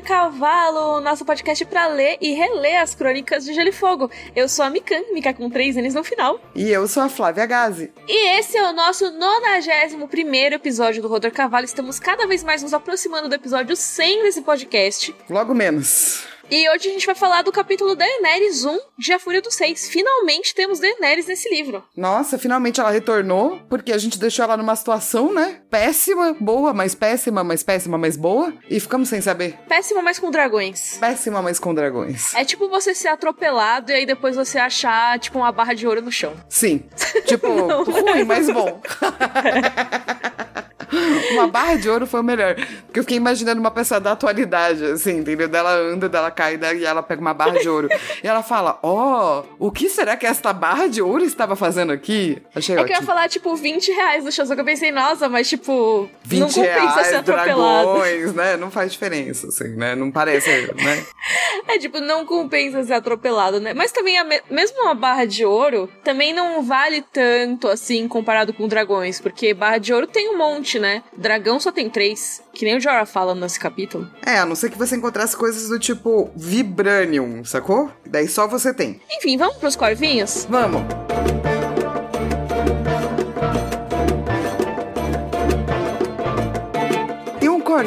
Roder Cavalo, nosso podcast para ler e reler as crônicas de Gelo e Fogo. Eu sou a Mikan, Mika com três N's no final. E eu sou a Flávia Gazi. E esse é o nosso 91 primeiro episódio do Roder Cavalo. Estamos cada vez mais nos aproximando do episódio 100 desse podcast. Logo menos. E hoje a gente vai falar do capítulo Daenerys 1 de A Fúria dos Seis. Finalmente temos Daenerys nesse livro. Nossa, finalmente ela retornou, porque a gente deixou ela numa situação, né? Péssima, boa, mas péssima, mas péssima, mas boa. E ficamos sem saber. Péssima, mas com dragões. Péssima, mas com dragões. É tipo você ser atropelado e aí depois você achar, tipo, uma barra de ouro no chão. Sim. Tipo, ruim, mas bom. uma barra de ouro foi o melhor. Porque eu fiquei imaginando uma pessoa da atualidade, assim, entendeu? Dela anda, dela cai e ela pega uma barra de ouro. e ela fala: Ó, oh, o que será que esta barra de ouro estava fazendo aqui? Achei é ótimo. que eu ia falar, tipo, 20 reais no show, só que eu pensei, nossa, mas tipo, 20 não compensa reais, ser atropelado. Dragões, né? Não faz diferença, assim, né? Não parece, né? é tipo, não compensa ser atropelado, né? Mas também, me mesmo uma barra de ouro, também não vale tanto, assim, comparado com dragões, porque barra de ouro tem um monte, né? Dragão só tem três. Que nem o Jorah fala nesse capítulo. É, a não ser que você encontrasse coisas do tipo Vibranium, sacou? Daí só você tem. Enfim, vamos pros corvinhos? Vamos!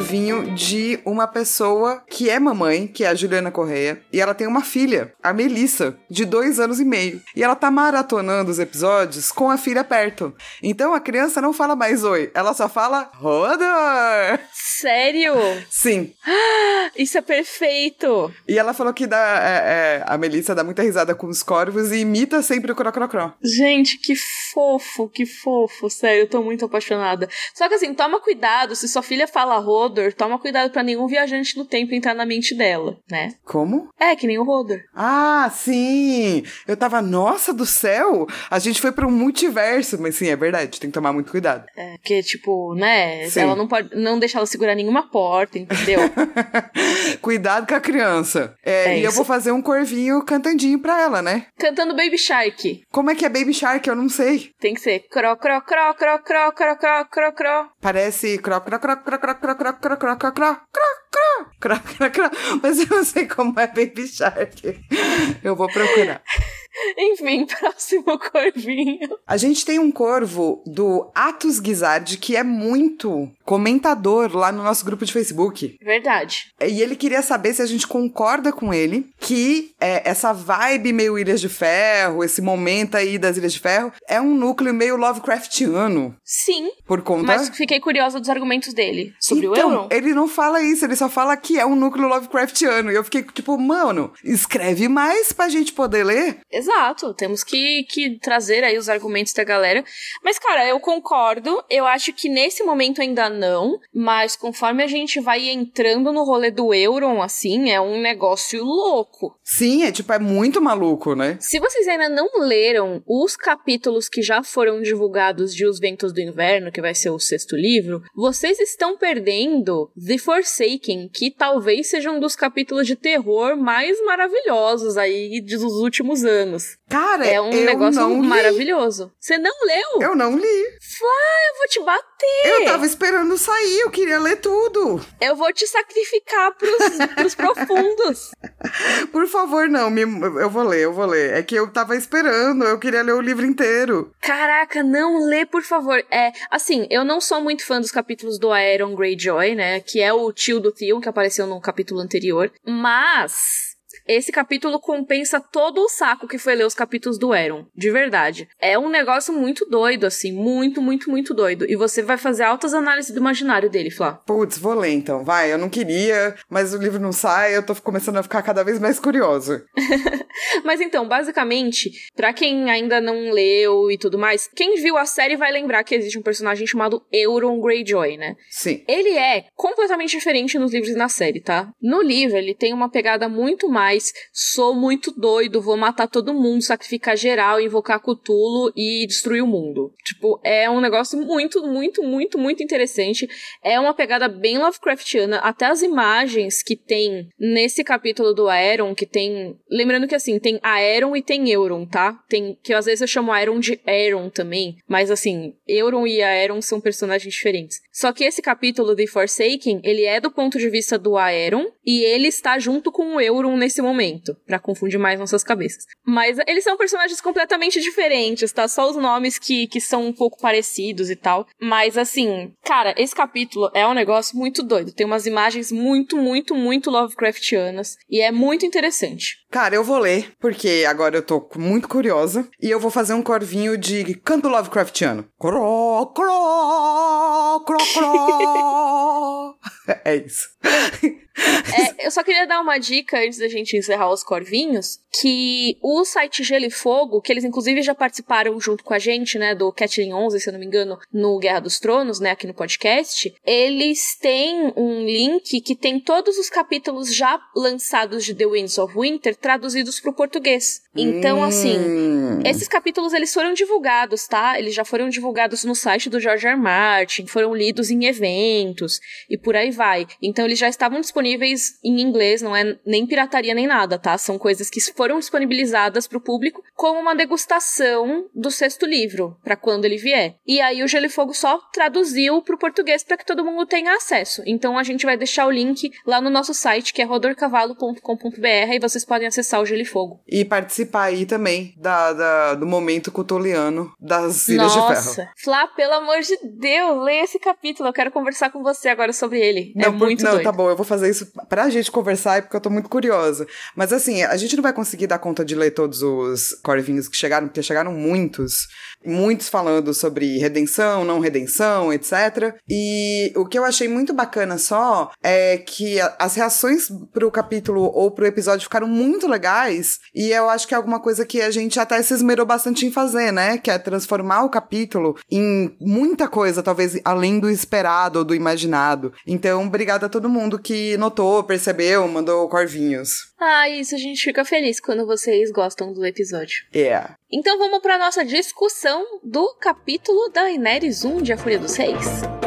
Corvinho de uma pessoa que é mamãe, que é a Juliana Correia, e ela tem uma filha, a Melissa, de dois anos e meio. E ela tá maratonando os episódios com a filha perto. Então a criança não fala mais oi, ela só fala Rodor! Sério? Sim. Isso é perfeito! E ela falou que dá, é, é, a Melissa dá muita risada com os corvos e imita sempre o crocrocró. Gente, que fofo, que fofo. Sério, eu tô muito apaixonada. Só que assim, toma cuidado se sua filha fala Rodor, toma cuidado para nenhum viajante do tempo entrar na mente dela, né? Como? É, que nem o Rodor. Ah, sim! Eu tava, nossa do céu! A gente foi para um multiverso, mas sim, é verdade, tem que tomar muito cuidado. É, porque, tipo, né? Sim. Ela não pode. Não deixar ela segurar nenhuma porta, entendeu? cuidado com a criança. É, é e isso. eu vou fazer um corvinho cantandinho pra ela, né? Cantando Baby Shark. Como é que é Baby Shark? Eu não sei. Tem que ser cro, cro, cro, cro, cro, cro, cro, cro, cro. Parece cro, cro, cro, cro, cro, cro, cro, cro, cro, cro, cro, cro, cro, cro, mas eu não sei como é Baby Shark. Eu vou procurar. Enfim, próximo corvinho. A gente tem um corvo do Atos Guizard que é muito comentador lá no nosso grupo de Facebook. Verdade. E ele queria saber se a gente concorda com ele que é, essa vibe meio Ilhas de Ferro, esse momento aí das Ilhas de Ferro, é um núcleo meio Lovecraftiano. Sim. Por conta. Mas fiquei curiosa dos argumentos dele sobre então, o Euron. Ele não fala isso, ele só fala que é um núcleo Lovecraftiano. E eu fiquei tipo, mano, escreve mais pra gente poder ler. Exato, temos que, que trazer aí os argumentos da galera. Mas, cara, eu concordo. Eu acho que nesse momento ainda não, mas conforme a gente vai entrando no rolê do Euron, assim, é um negócio louco. Sim, é tipo, é muito maluco, né? Se vocês ainda não leram os capítulos que já foram divulgados de Os Ventos do Inverno, que vai ser o sexto livro, vocês estão perdendo The Forsaken, que talvez seja um dos capítulos de terror mais maravilhosos aí dos últimos anos anos. Cara, é um negócio maravilhoso. Você não leu? Eu não li. Flá, eu vou te bater. Eu tava esperando sair, eu queria ler tudo. Eu vou te sacrificar pros, pros profundos. Por favor, não, me, eu vou ler, eu vou ler. É que eu tava esperando, eu queria ler o livro inteiro. Caraca, não lê, por favor. É, assim, eu não sou muito fã dos capítulos do Aeron Greyjoy, né? Que é o tio do Theon, que apareceu no capítulo anterior. Mas esse capítulo compensa todo o saco que foi ler os capítulos do Eron, de verdade. É um negócio muito doido, assim, muito, muito, muito doido. E você vai fazer altas análises do imaginário dele, Flá. Putz, vou ler então, vai. Eu não queria, mas o livro não sai, eu tô começando a ficar cada vez mais curioso. mas então, basicamente, para quem ainda não leu e tudo mais, quem viu a série vai lembrar que existe um personagem chamado Euron Greyjoy, né? Sim. Ele é completamente diferente nos livros e na série, tá? No livro, ele tem uma pegada muito mais mais, sou muito doido, vou matar todo mundo, sacrificar geral, invocar Cthulhu e destruir o mundo. Tipo, é um negócio muito, muito, muito, muito interessante. É uma pegada bem Lovecraftiana. Até as imagens que tem nesse capítulo do Aeron, que tem. Lembrando que assim, tem Aeron e tem Euron, tá? Tem. Que às vezes eu chamo Aeron de Aeron também. Mas assim, Euron e Aeron são personagens diferentes. Só que esse capítulo de Forsaken, ele é do ponto de vista do Aeron e ele está junto com o Euron nesse momento, para confundir mais nossas cabeças. Mas eles são personagens completamente diferentes, tá? Só os nomes que, que são um pouco parecidos e tal. Mas assim, cara, esse capítulo é um negócio muito doido. Tem umas imagens muito, muito, muito Lovecraftianas e é muito interessante. Cara, eu vou ler, porque agora eu tô muito curiosa. E eu vou fazer um corvinho de canto Lovecraftiano. Cro, cro, cro, cro. é isso. É, eu só queria dar uma dica antes da gente encerrar os corvinhos, que o site Gelo e Fogo, que eles inclusive já participaram junto com a gente, né, do Catling 11, se eu não me engano, no Guerra dos Tronos, né, aqui no podcast, eles têm um link que tem todos os capítulos já lançados de The Winds of Winter traduzidos para o português. Então, hum. assim, esses capítulos eles foram divulgados, tá? Eles já foram divulgados no site do George R. Martin, foram lidos em eventos e por aí vai. Então, eles já estavam disponíveis em inglês, não é nem pirataria nem nada, tá? São coisas que foram disponibilizadas para o público como uma degustação do sexto livro, para quando ele vier. E aí o Gelo e Fogo só traduziu para o português para que todo mundo tenha acesso. Então, a gente vai deixar o link lá no nosso site, que é rodorcavalo.com.br, e vocês podem acessar o Gelo e Fogo. E participar aí também da, da do momento cutuliano das Ilhas Nossa. de Ferro. Nossa, Flá, pelo amor de Deus, leia esse capítulo. Eu quero conversar com você agora sobre ele. É não, é muito por, Não, doido. tá bom, eu vou fazer isso pra gente conversar, porque eu tô muito curiosa. Mas assim, a gente não vai conseguir dar conta de ler todos os corvinhos que chegaram, porque chegaram muitos muitos falando sobre redenção, não redenção, etc. E o que eu achei muito bacana só é que as reações pro capítulo ou pro episódio ficaram muito legais, e eu acho que é alguma coisa que a gente até se esmerou bastante em fazer, né? Que é transformar o capítulo em muita coisa, talvez além do esperado ou do imaginado. Então, obrigada a todo mundo que notou, percebeu, mandou corvinhos. Ah, isso a gente fica feliz quando vocês gostam do episódio. É. Yeah. Então vamos para nossa discussão do capítulo da Ineris 1 de A Fúria dos Reis.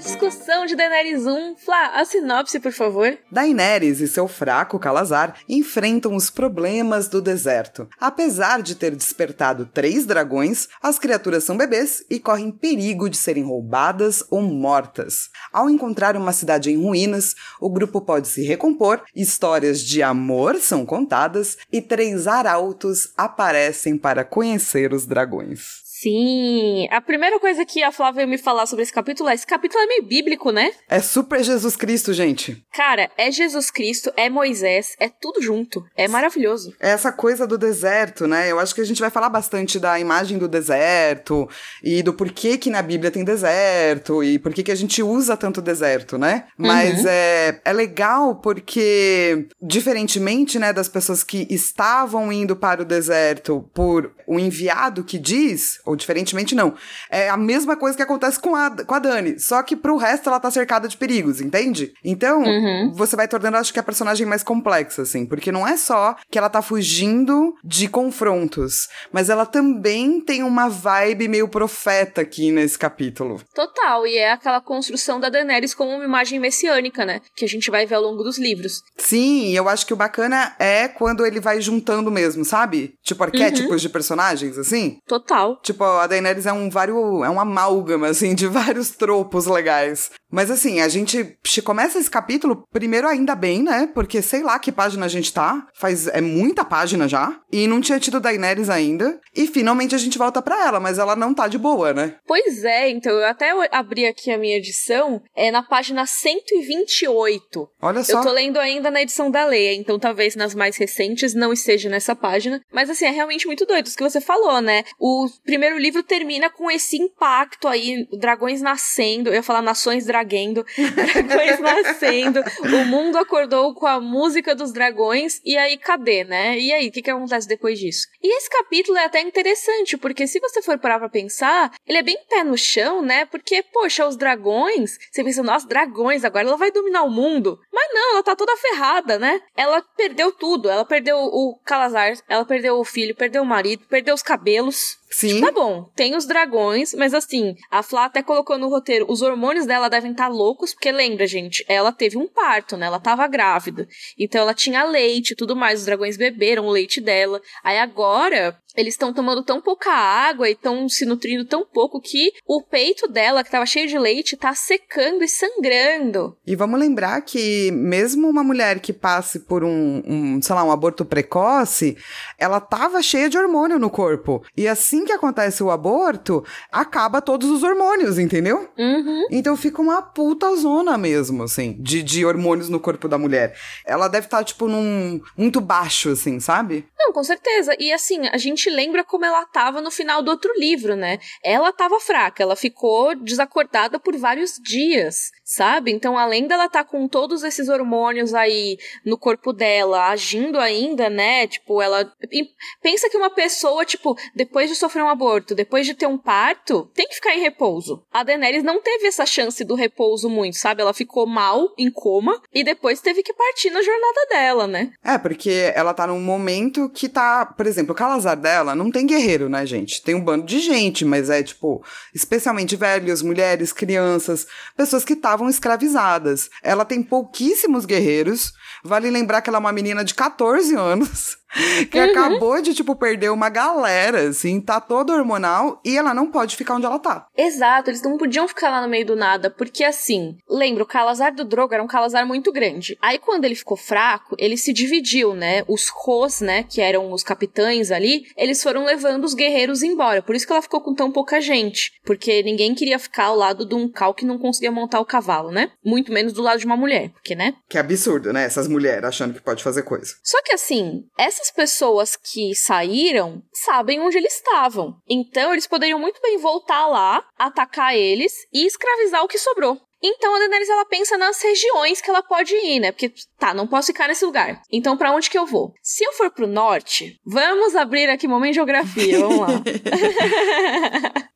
Discussão de Daenerys 1, Flá, a sinopse, por favor. Daenerys e seu fraco Calazar enfrentam os problemas do deserto. Apesar de ter despertado três dragões, as criaturas são bebês e correm perigo de serem roubadas ou mortas. Ao encontrar uma cidade em ruínas, o grupo pode se recompor, histórias de amor são contadas e três arautos aparecem para conhecer os dragões. Sim. A primeira coisa que a Flávia me falar sobre esse capítulo é: esse capítulo é meio bíblico, né? É super Jesus Cristo, gente. Cara, é Jesus Cristo, é Moisés, é tudo junto. É maravilhoso. É essa coisa do deserto, né? Eu acho que a gente vai falar bastante da imagem do deserto e do porquê que na Bíblia tem deserto e por que a gente usa tanto deserto, né? Mas uhum. é, é legal porque, diferentemente, né, das pessoas que estavam indo para o deserto por um enviado que diz ou diferentemente, não. É a mesma coisa que acontece com a, com a Dani. Só que pro resto ela tá cercada de perigos, entende? Então, uhum. você vai tornando, acho que, a personagem mais complexa, assim. Porque não é só que ela tá fugindo de confrontos, mas ela também tem uma vibe meio profeta aqui nesse capítulo. Total, e é aquela construção da Daenerys como uma imagem messiânica, né? Que a gente vai ver ao longo dos livros. Sim, eu acho que o bacana é quando ele vai juntando mesmo, sabe? Tipo arquétipos uhum. de personagens, assim. Total. Tipo, Tipo, a Daenerys é um vário, é um amálgama, assim, de vários tropos legais. Mas assim, a gente começa esse capítulo, primeiro ainda bem, né? Porque sei lá que página a gente tá. Faz, é muita página já. E não tinha tido Daenerys ainda. E finalmente a gente volta pra ela, mas ela não tá de boa, né? Pois é, então eu até abri aqui a minha edição, é na página 128. Olha só. Eu tô lendo ainda na edição da Leia, então talvez nas mais recentes não esteja nessa página. Mas assim, é realmente muito doido. Isso que você falou, né? O primeiro primeiro livro termina com esse impacto aí, dragões nascendo, eu ia falar nações draguendo, dragões nascendo, o mundo acordou com a música dos dragões, e aí cadê, né? E aí, o que, que acontece depois disso? E esse capítulo é até interessante, porque se você for parar pra pensar, ele é bem pé no chão, né? Porque, poxa, os dragões, você pensa, nossa, dragões, agora ela vai dominar o mundo. Mas não, ela tá toda ferrada, né? Ela perdeu tudo, ela perdeu o Calazar, ela perdeu o filho, perdeu o marido, perdeu os cabelos. Sim. Tá bom, tem os dragões, mas assim, a Flá até colocou no roteiro, os hormônios dela devem estar tá loucos, porque lembra, gente, ela teve um parto, né? Ela tava grávida. Então ela tinha leite e tudo mais, os dragões beberam o leite dela. Aí agora, eles estão tomando tão pouca água e estão se nutrindo tão pouco que o peito dela, que tava cheio de leite, tá secando e sangrando. E vamos lembrar que mesmo uma mulher que passe por um, um sei lá, um aborto precoce, ela tava cheia de hormônio no corpo. E assim que acontece o aborto, acaba todos os hormônios, entendeu? Uhum. Então fica uma puta zona mesmo, assim, de, de hormônios no corpo da mulher. Ela deve estar, tá, tipo, num muito baixo, assim, sabe? Não, com certeza. E assim, a gente lembra como ela tava no final do outro livro, né? Ela tava fraca, ela ficou desacordada por vários dias, sabe? Então, além dela tá com todos esses hormônios aí no corpo dela, agindo ainda, né? Tipo, ela. Pensa que uma pessoa, tipo, depois de sofrer um aborto, depois de ter um parto, tem que ficar em repouso. A Daenerys não teve essa chance do repouso muito, sabe? Ela ficou mal, em coma, e depois teve que partir na jornada dela, né? É, porque ela tá num momento que tá, por exemplo, o Calazar dela não tem guerreiro, né, gente? Tem um bando de gente, mas é tipo, especialmente velhos, mulheres, crianças, pessoas que estavam escravizadas. Ela tem pouquíssimos guerreiros. Vale lembrar que ela é uma menina de 14 anos que uhum. acabou de, tipo, perder uma galera, assim, tá toda hormonal e ela não pode ficar onde ela tá. Exato, eles não podiam ficar lá no meio do nada, porque assim, lembra, o Calazar do Drogo era um Calazar muito grande. Aí quando ele ficou fraco, ele se dividiu, né? Os Ros, né, que eram os capitães ali, eles foram levando os guerreiros embora. Por isso que ela ficou com tão pouca gente, porque ninguém queria ficar ao lado de um cal que não conseguia montar o cavalo, né? Muito menos do lado de uma mulher, porque, né? Que absurdo, né? Essas mulheres achando que pode fazer coisa. Só que assim, essa essas pessoas que saíram sabem onde eles estavam. Então, eles poderiam muito bem voltar lá, atacar eles e escravizar o que sobrou. Então a Daenerys ela pensa nas regiões que ela pode ir, né? Porque tá, não posso ficar nesse lugar. Então para onde que eu vou? Se eu for pro norte, vamos abrir aqui momento de geografia, vamos lá.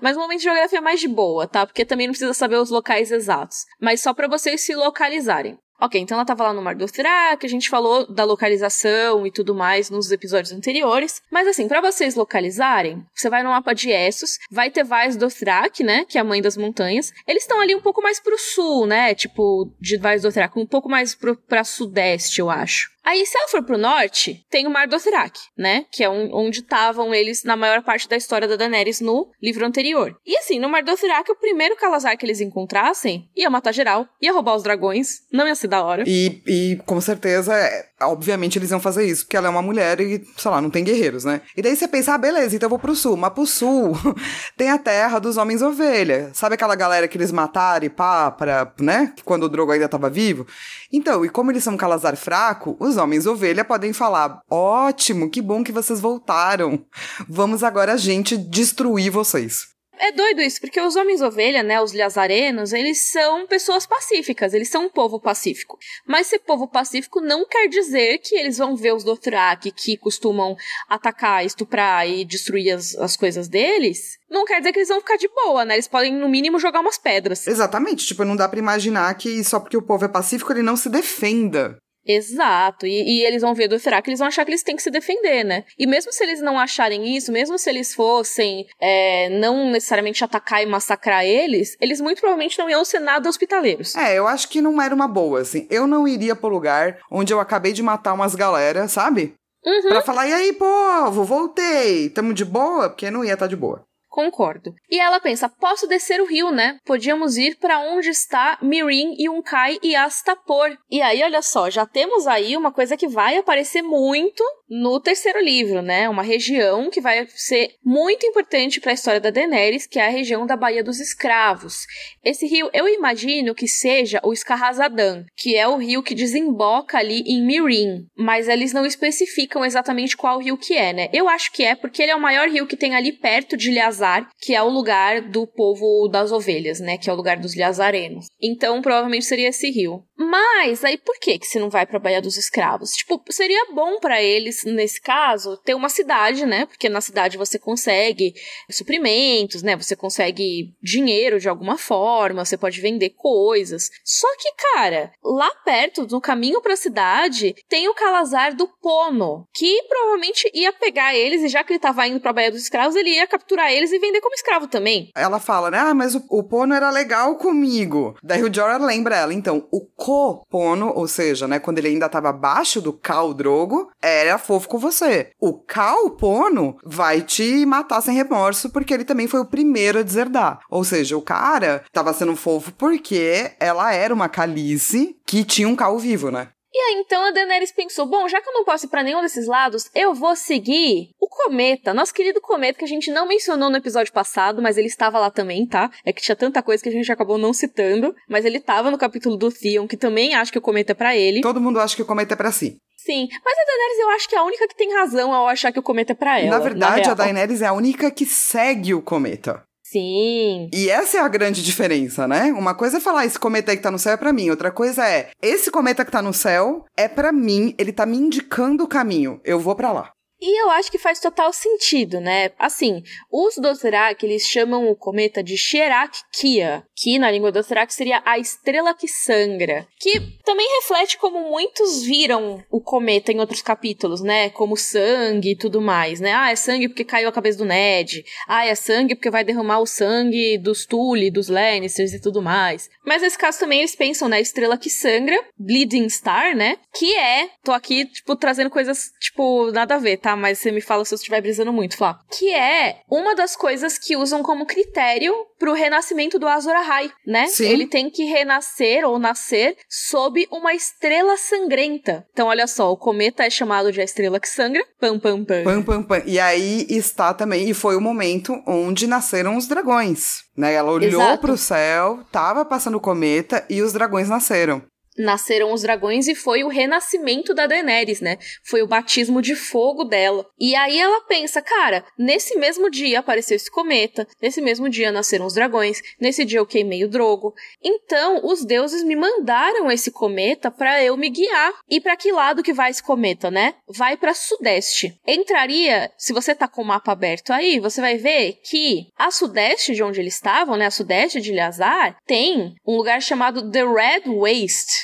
Mas o momento de geografia é mais de boa, tá? Porque também não precisa saber os locais exatos. Mas só para vocês se localizarem. Ok, então ela tava lá no Mar do Thrak, a gente falou da localização e tudo mais nos episódios anteriores. Mas assim, para vocês localizarem, você vai no mapa de Essos, vai ter Vaz do Thrak, né, que é a mãe das montanhas. Eles estão ali um pouco mais pro sul, né, tipo, de Vaz do Thrak, um pouco mais pro, pra sudeste, eu acho. Aí, se ela for pro norte, tem o Mar do Dothraki, né? Que é onde estavam eles na maior parte da história da Daenerys no livro anterior. E assim, no Mar do Dothraki, o primeiro Calazar que eles encontrassem ia matar geral, ia roubar os dragões, não ia ser da hora. E, e com certeza, é, obviamente eles iam fazer isso, porque ela é uma mulher e, sei lá, não tem guerreiros, né? E daí você pensa, ah, beleza, então eu vou pro sul. Mas pro sul tem a terra dos homens ovelha. Sabe aquela galera que eles mataram e pá, pra, né? Quando o Drogo ainda tava vivo? Então, e como eles são um Calazar fraco, os homens ovelha podem falar: ótimo, que bom que vocês voltaram. Vamos agora a gente destruir vocês. É doido isso, porque os homens ovelha, né, os lazarenos, eles são pessoas pacíficas, eles são um povo pacífico. Mas ser povo pacífico não quer dizer que eles vão ver os Dothraki que costumam atacar, estuprar e destruir as, as coisas deles. Não quer dizer que eles vão ficar de boa, né? Eles podem, no mínimo, jogar umas pedras. Exatamente. Tipo, não dá para imaginar que só porque o povo é pacífico ele não se defenda. Exato, e, e, eles vão ver do será que eles vão achar que eles têm que se defender, né? E mesmo se eles não acharem isso, mesmo se eles fossem é, não necessariamente atacar e massacrar eles, eles muito provavelmente não iam ser nada hospitaleiros. É, eu acho que não era uma boa, assim. Eu não iria pro lugar onde eu acabei de matar umas galera, sabe? Uhum. Pra falar, e aí, povo, voltei, tamo de boa? Porque não ia estar tá de boa. Concordo. E ela pensa: posso descer o rio, né? Podíamos ir para onde está Mirin, Yunkai e Astapor. E aí, olha só, já temos aí uma coisa que vai aparecer muito no terceiro livro, né? Uma região que vai ser muito importante para a história da Daenerys, que é a região da Baía dos Escravos. Esse rio, eu imagino que seja o Scarrazadan, que é o rio que desemboca ali em Mirin, mas eles não especificam exatamente qual rio que é, né? Eu acho que é porque ele é o maior rio que tem ali perto de Liazar, que é o lugar do povo das ovelhas, né? Que é o lugar dos Liazarenos. Então, provavelmente seria esse rio. Mas aí por que que se não vai para a Baía dos Escravos? Tipo, seria bom para eles nesse caso ter uma cidade, né? Porque na cidade você consegue suprimentos, né? Você consegue dinheiro de alguma forma, você pode vender coisas. Só que, cara, lá perto, no caminho para a cidade, tem o Calazar do Pono, que provavelmente ia pegar eles e já que ele tava indo para a Baía dos Escravos, ele ia capturar eles e vender como escravo também. Ela fala, né? Ah, mas o, o Pono era legal comigo. Daí o Jorah lembra ela, então, o Copono, ou seja, né, quando ele ainda estava abaixo do Cal Drogo, era fofo com você. O Cal Pono vai te matar sem remorso porque ele também foi o primeiro a deserdar. Ou seja, o cara estava sendo fofo porque ela era uma calice que tinha um Cal vivo, né? E aí então a Daenerys pensou: bom, já que eu não posso ir pra nenhum desses lados, eu vou seguir o Cometa, nosso querido Cometa, que a gente não mencionou no episódio passado, mas ele estava lá também, tá? É que tinha tanta coisa que a gente acabou não citando, mas ele estava no capítulo do Theon, que também acha que o Cometa é pra ele. Todo mundo acha que o Cometa é pra si. Sim, mas a Daenerys eu acho que é a única que tem razão ao achar que o cometa é pra ela. Na verdade, na a Daenerys é a única que segue o cometa. Sim. E essa é a grande diferença, né? Uma coisa é falar esse cometa aí que tá no céu é pra mim, outra coisa é esse cometa que tá no céu é pra mim, ele tá me indicando o caminho. Eu vou para lá. E eu acho que faz total sentido, né? Assim, os Dothraki, eles chamam o cometa de Sherak Kia, que na língua Dothraki seria a estrela que sangra, que também reflete como muitos viram o cometa em outros capítulos, né? Como sangue e tudo mais, né? Ah, é sangue porque caiu a cabeça do Ned. Ah, é sangue porque vai derramar o sangue dos Tully, dos Lannisters e tudo mais. Mas nesse caso também eles pensam na estrela que sangra, Bleeding Star, né? Que é, tô aqui, tipo, trazendo coisas, tipo, nada a ver, tá? Mas você me fala se eu estiver brisando muito, Flá. Que é uma das coisas que usam como critério pro renascimento do Azor Ahai, né? Sim. Ele tem que renascer ou nascer sob uma estrela sangrenta. Então, olha só, o cometa é chamado de a estrela que sangra. Pam, pam, pam. Pam, pam, pam. E aí está também, e foi o momento onde nasceram os dragões. Né? Ela olhou Exato. pro céu, tava passando o cometa e os dragões nasceram. Nasceram os dragões e foi o renascimento da Daenerys, né? Foi o batismo de fogo dela. E aí ela pensa, cara, nesse mesmo dia apareceu esse cometa, nesse mesmo dia nasceram os dragões, nesse dia eu queimei o Drogo. Então, os deuses me mandaram esse cometa para eu me guiar. E para que lado que vai esse cometa, né? Vai para sudeste. Entraria, se você tá com o mapa aberto aí, você vai ver que a sudeste de onde eles estavam, né, a sudeste de Ilhazar, tem um lugar chamado The Red Waste,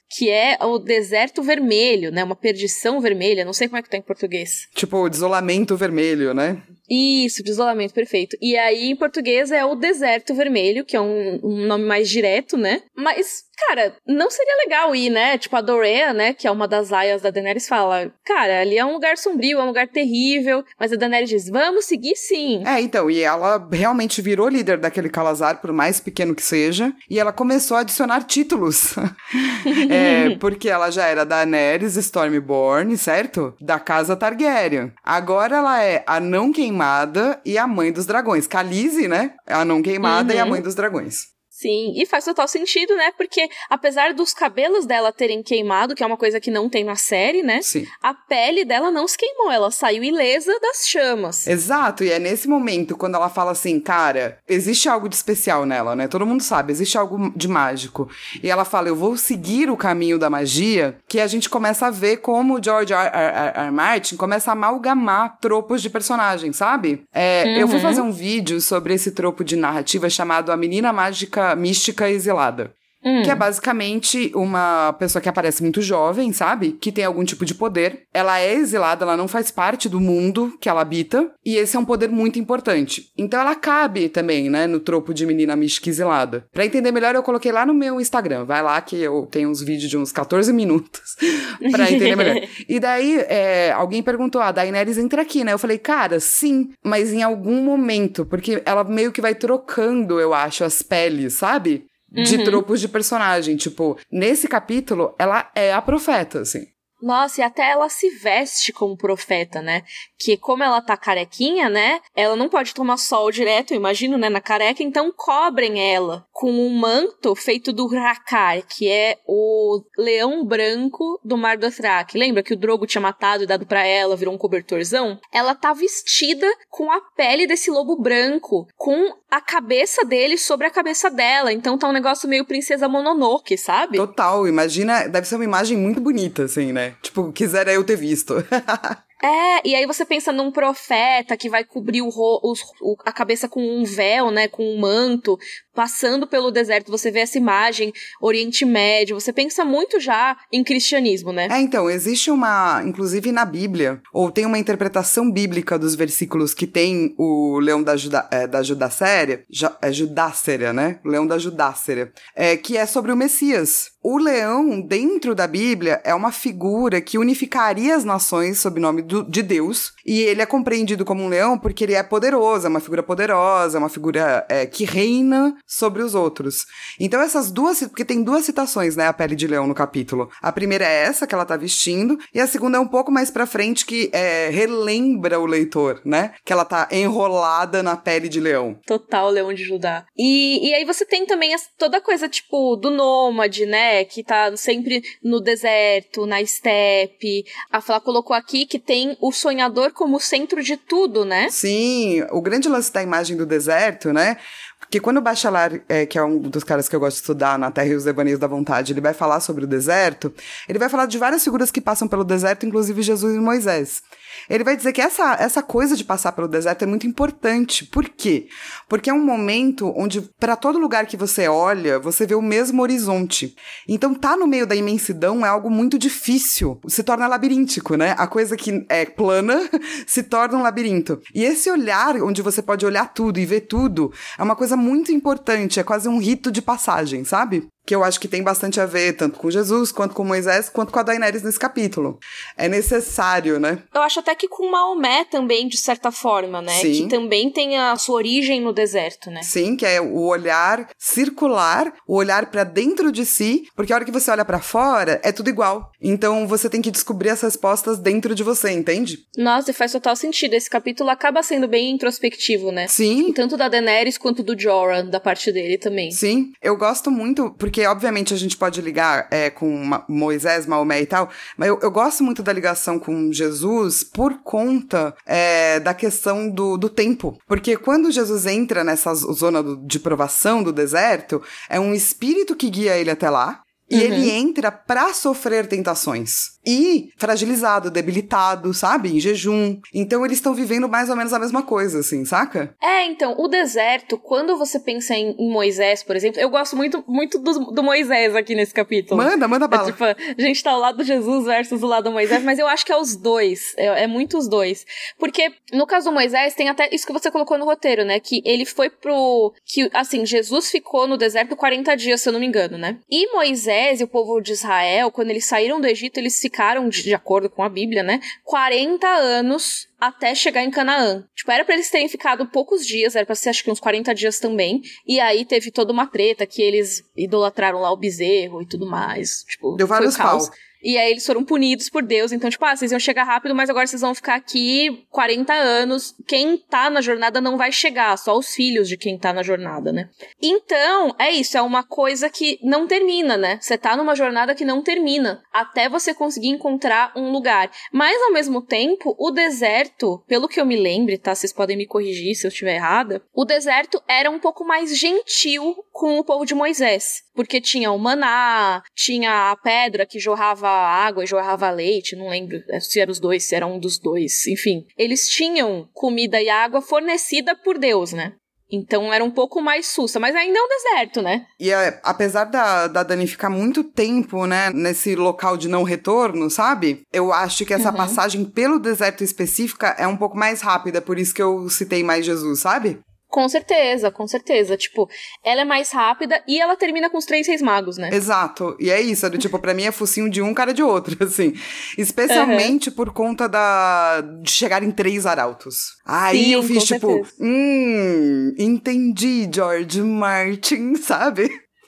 que é o deserto vermelho, né? Uma perdição vermelha, não sei como é que tá em português. Tipo, o desolamento vermelho, né? Isso, de isolamento, perfeito. E aí, em português, é o deserto vermelho, que é um, um nome mais direto, né? Mas, cara, não seria legal ir, né? Tipo, a Dorea, né, que é uma das aias da Daenerys, fala, cara, ali é um lugar sombrio, é um lugar terrível, mas a Daenerys diz, vamos seguir sim. É, então, e ela realmente virou líder daquele Calazar, por mais pequeno que seja, e ela começou a adicionar títulos. é, porque ela já era Daenerys Stormborn, certo? Da casa Targaryen. Agora ela é a não queimada e a mãe dos dragões. Khaleesi, né? É a não queimada Uhum. e a mãe dos dragões. Sim, e faz total sentido, né? Porque apesar dos cabelos dela terem queimado, que é uma coisa que não tem na série, né? Sim. A pele dela não se queimou, ela saiu ilesa das chamas. Exato, e é nesse momento quando ela fala assim, cara, existe algo de especial nela, né? Todo mundo sabe, existe algo de mágico. E ela fala, eu vou seguir o caminho da magia, que a gente começa a ver como o George R. R. R. Martin começa a amalgamar tropos de personagem, sabe? É, Eu fui Uhum. fazer um vídeo sobre esse tropo de narrativa chamado A Menina Mágica Mística Exilada. Hum. Que é basicamente uma pessoa que aparece muito jovem, sabe? Que tem algum tipo de poder. Ela é exilada, ela não faz parte do mundo que ela habita. E esse é um poder muito importante. Então ela cabe também, né? No tropo de menina mística exilada. Pra entender melhor, eu coloquei lá no meu Instagram. Vai lá que eu tenho uns vídeos de uns 14 minutos pra entender melhor. E daí, é, alguém perguntou, ah, a Daenerys entra aqui, né? Eu falei, cara, sim, mas em algum momento, porque ela meio que vai trocando, eu acho, as peles, sabe? De Uhum. tropos de personagem. Tipo, nesse capítulo, ela é a profeta, assim. Nossa, e até ela se veste como profeta, né? Que como ela tá carequinha, né? Ela não pode tomar sol direto, eu imagino, né? Na careca, então cobrem ela com um manto feito do Rakar, que é o leão branco do Mar do Thrak. Lembra que o Drogo tinha matado e dado para ela, virou um cobertorzão? Ela tá vestida com a pele desse lobo branco, com a cabeça dele sobre a cabeça dela. Então tá um negócio meio princesa Mononoke, sabe? Total, imagina, deve ser uma imagem muito bonita, assim, né? Tipo, quisera eu ter visto. É, e aí você pensa num profeta que vai cobrir o, o, a cabeça com um véu, né, com um manto, passando pelo deserto, você vê essa imagem, Oriente Médio, você pensa muito já em cristianismo, né? É, então, existe uma, inclusive na Bíblia, ou tem uma interpretação bíblica dos versículos que tem o leão da, Juda, é, da Judacéria, é Judácera, né? O leão da Judácera, é, que é sobre o Messias. O leão, dentro da Bíblia, é uma figura que unificaria as nações sob o nome do, de Deus. E ele é compreendido como um leão porque ele é poderoso, é uma figura poderosa, é uma figura é, que reina sobre os outros. Então, essas duas. Porque tem duas citações, né? A pele de leão no capítulo. A primeira é essa que ela tá vestindo, e a segunda é um pouco mais pra frente que é, relembra o leitor, né? Que ela tá enrolada na pele de leão. Total, leão de Judá. E, e aí você tem também toda a coisa, tipo, do nômade, né? que tá sempre no deserto, na steppe. A Flá colocou aqui que tem o sonhador como centro de tudo, né? Sim, o grande lance da imagem do deserto, né? Porque quando o Bachelar, é, que é um dos caras que eu gosto de estudar na Terra e os Devaneios da Vontade, ele vai falar sobre o deserto, ele vai falar de várias figuras que passam pelo deserto, inclusive Jesus e Moisés. Ele vai dizer que essa, essa coisa de passar pelo deserto é muito importante. Por quê? Porque é um momento onde, para todo lugar que você olha, você vê o mesmo horizonte. Então, tá no meio da imensidão é algo muito difícil. Se torna labiríntico, né? A coisa que é plana se torna um labirinto. E esse olhar, onde você pode olhar tudo e ver tudo, é uma coisa muito importante. É quase um rito de passagem, sabe? Que eu acho que tem bastante a ver tanto com Jesus, quanto com Moisés, quanto com a Daenerys nesse capítulo. É necessário, né? Eu acho até que com Maomé também, de certa forma, né? Sim. Que também tem a sua origem no deserto, né? Sim, que é o olhar circular, o olhar para dentro de si, porque a hora que você olha para fora, é tudo igual. Então você tem que descobrir as respostas dentro de você, entende? Nossa, e faz total sentido. Esse capítulo acaba sendo bem introspectivo, né? Sim. Tanto da Daenerys quanto do Jorah, da parte dele também. Sim. Eu gosto muito, porque porque obviamente a gente pode ligar é, com Moisés, Maomé e tal, mas eu, eu, gosto muito da ligação com Jesus por conta é, da questão do, do tempo. Porque quando Jesus entra nessa zona do, de provação do deserto, é um espírito que guia ele até lá. E uhum. ele entra para sofrer tentações e fragilizado, debilitado, sabe? Em jejum. Então eles estão vivendo mais ou menos a mesma coisa, assim, saca? É, então, o deserto, quando você pensa em, em Moisés, por exemplo, eu gosto muito, muito do, do, Moisés aqui nesse capítulo. Manda, manda bala. É, tipo, a gente tá ao lado do Jesus versus do lado do Moisés, mas eu acho que é os dois. É, é muito os dois. Porque, no caso do Moisés, tem até isso que você colocou no roteiro, né? Que ele foi pro. Que, assim, Jesus ficou no deserto 40 dias, se eu não me engano, né? E Moisés e o povo de Israel, quando eles saíram do Egito, eles se ficaram, de acordo com a Bíblia, né, 40 anos até chegar em Canaã. Tipo, era para eles terem ficado poucos dias, era pra ser acho que uns 40 dias também. E aí teve toda uma treta que eles idolatraram lá o bezerro e tudo mais. Tipo, Deu vários paus. E aí eles foram punidos por Deus. Então, tipo, ah, vocês iam chegar rápido, mas agora vocês vão ficar aqui 40 anos. Quem tá na jornada não vai chegar, só os filhos de quem tá na jornada, né? Então, é isso, é uma coisa que não termina, né? Você tá numa jornada que não termina, até você conseguir encontrar um lugar. Mas, ao mesmo tempo, o deserto, pelo que eu me lembre, tá? Vocês podem me corrigir se eu estiver errada. O deserto era um pouco mais gentil com o povo de Moisés. Porque tinha o maná, tinha a pedra que jorrava água jorrava leite, não lembro se eram os dois, se era um dos dois, enfim. Eles tinham comida e água fornecida por Deus, né? Então era um pouco mais sussa, mas ainda é um deserto, né? E é, apesar da, da Dani ficar muito tempo, né, nesse local de não retorno, sabe? Eu acho que essa uhum. passagem pelo deserto específica é um pouco mais rápida, por isso que eu citei mais Jesus, sabe? Com certeza, com certeza. Tipo, ela é mais rápida e ela termina com os três reis magos, né? Exato. E é isso. Do, tipo, pra mim é focinho de um, cara de outro, assim. Especialmente uhum. por conta da... de chegar em três arautos. Aí Sim, eu fiz, tipo, certeza. hum, entendi, George Martin, sabe?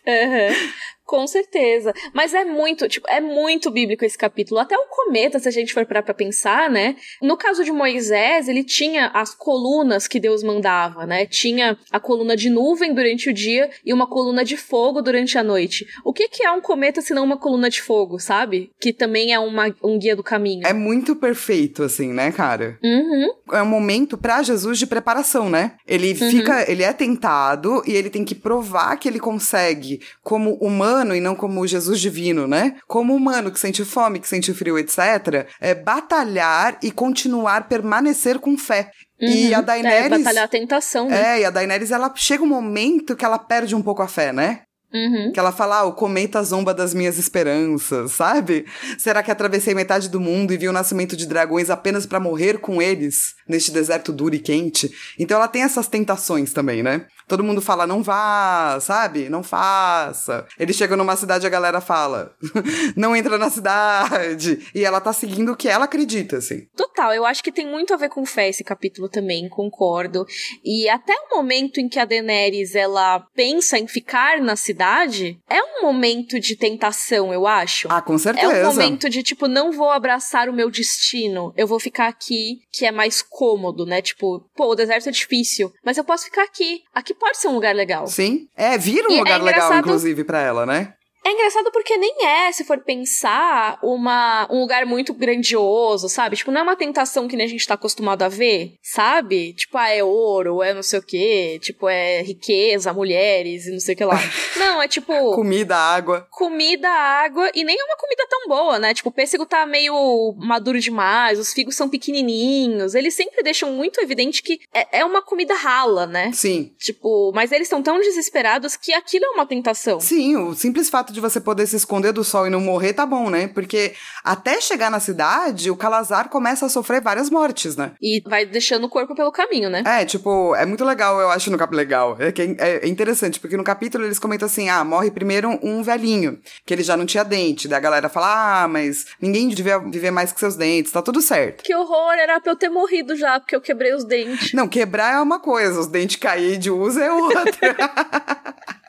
Uhum. Com certeza. Mas é muito, tipo, é muito bíblico esse capítulo. Até o cometa, se a gente for parar pra pensar, né? No caso de Moisés, ele tinha as colunas que Deus mandava, né? Tinha a coluna de nuvem durante o dia e uma coluna de fogo durante a noite. O que, que é um cometa se não uma coluna de fogo, sabe? Que também é uma, um guia do caminho. É muito perfeito, assim, né, cara? Uhum. É um momento para Jesus de preparação, né? Ele Uhum. fica, ele é tentado e ele tem que provar que ele consegue, como humano e não como Jesus divino, né? Como humano que sente fome, que sente frio, etc., é batalhar e continuar permanecer com fé. E Uhum. a Daenerys. É, batalhar a tentação, né? É, e a Daenerys, ela chega um momento que ela perde um pouco a fé, né? Uhum. Que ela fala, ah, o cometa zomba das minhas esperanças, sabe? Será que atravessei metade do mundo e vi o nascimento de dragões apenas pra morrer com eles neste deserto duro e quente? Então ela tem essas tentações também, né? Todo mundo fala, não vá, sabe? Não faça. Ele chega numa cidade e a galera fala, não entra na cidade. E ela tá seguindo o que ela acredita, assim. Total, eu acho que tem muito a ver com fé esse capítulo também, concordo. E até o momento em que a Daenerys ela pensa em ficar na cidade, é um momento de tentação, eu acho. Ah, com É certeza. um momento de, tipo, não vou abraçar o meu destino. Eu vou ficar aqui, que é mais cômodo, né? Tipo, pô, o deserto é difícil, mas eu posso ficar aqui. Aqui pode ser um lugar legal. Sim. É, vira um E é lugar legal, engraçado- inclusive, pra ela, né? É engraçado porque nem é, se for pensar, uma, um lugar muito grandioso, sabe? Tipo, não é uma tentação que nem a gente tá acostumado a ver, sabe? Tipo, ah, é ouro, é não sei o quê, tipo, é riqueza, mulheres e não sei o que lá. Não, é tipo Comida, água. comida, água, e nem é uma comida tão boa, né? Tipo, o pêssego tá meio maduro demais, os figos são pequenininhos, eles sempre deixam muito evidente que é, é uma comida rala, né? Sim. Tipo, mas eles estão tão desesperados que aquilo é uma tentação. Sim, o simples fato de você poder se esconder do sol e não morrer tá bom, né? Porque até chegar na cidade, o Calazar começa a sofrer várias mortes, né? E vai deixando o corpo pelo caminho, né? É, tipo, é muito legal, eu acho, no capítulo. Legal. É, que é, é interessante, porque no capítulo eles comentam assim: ah, morre primeiro um velhinho, que ele já não tinha dente. Daí a galera fala: ah, mas ninguém devia viver mais que seus dentes, tá tudo certo. Que horror, era pra eu ter morrido já, porque eu quebrei os dentes. Não, quebrar é uma coisa, os dentes cair de uso é outra.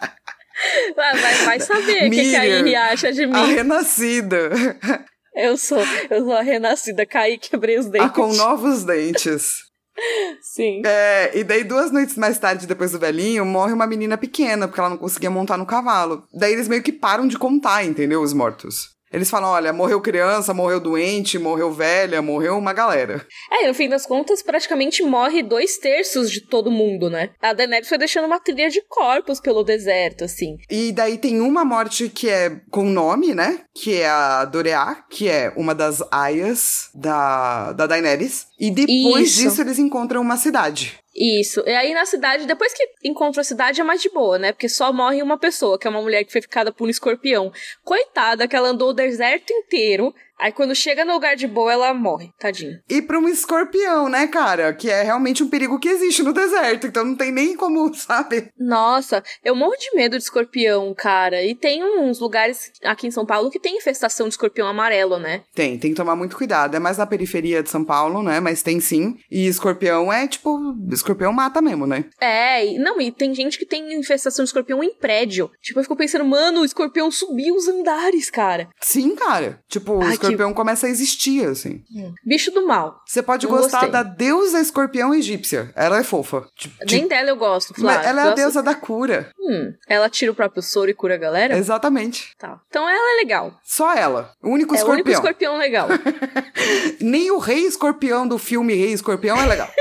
Vai, vai, saber o que, que a Iri acha de a mim. renascida. Eu sou, eu sou a renascida, caí quebrei os a dentes. com novos dentes. Sim. É, e daí duas noites mais tarde, depois do velhinho, morre uma menina pequena, porque ela não conseguia montar no cavalo. Daí eles meio que param de contar, entendeu? Os mortos. Eles falam, olha, morreu criança, morreu doente, morreu velha, morreu uma galera. É, no fim das contas, praticamente morre dois terços de todo mundo, né? A Daenerys foi deixando uma trilha de corpos pelo deserto, assim. E daí tem uma morte que é com nome, né? Que é a Doreá, que é uma das aias da, da Daenerys. E depois Isso. disso eles encontram uma cidade. Isso. E aí na cidade, depois que encontra a cidade, é mais de boa, né? Porque só morre uma pessoa, que é uma mulher que foi ficada por um escorpião. Coitada, que ela andou o deserto inteiro. Aí quando chega no lugar de boa, ela morre. Tadinha. E pra um escorpião, né, cara? Que é realmente um perigo que existe no deserto. Então não tem nem como, sabe? Nossa, eu morro de medo de escorpião, cara. E tem uns lugares aqui em São Paulo que tem infestação de escorpião amarelo, né? Tem, tem que tomar muito cuidado. É mais na periferia de São Paulo, né? Mas tem sim. E escorpião é tipo. Escorpião mata mesmo, né? É, e, não, e tem gente que tem infestação de escorpião em prédio. Tipo, eu fico pensando, mano, o escorpião subiu os andares, cara. Sim, cara. Tipo, o Que- escorpião começa a existir, assim. Bicho do mal. Você pode Não gostar gostei. da deusa escorpião egípcia. Ela é fofa. Tipo, Nem dela eu gosto, Flávio. ela é a Gosto- deusa da cura. Hum, ela tira o próprio soro e cura a galera? Exatamente. Tá. Então ela é legal. Só ela. O único é o único escorpião. escorpião legal. Nem o rei escorpião do filme Rei Escorpião é legal.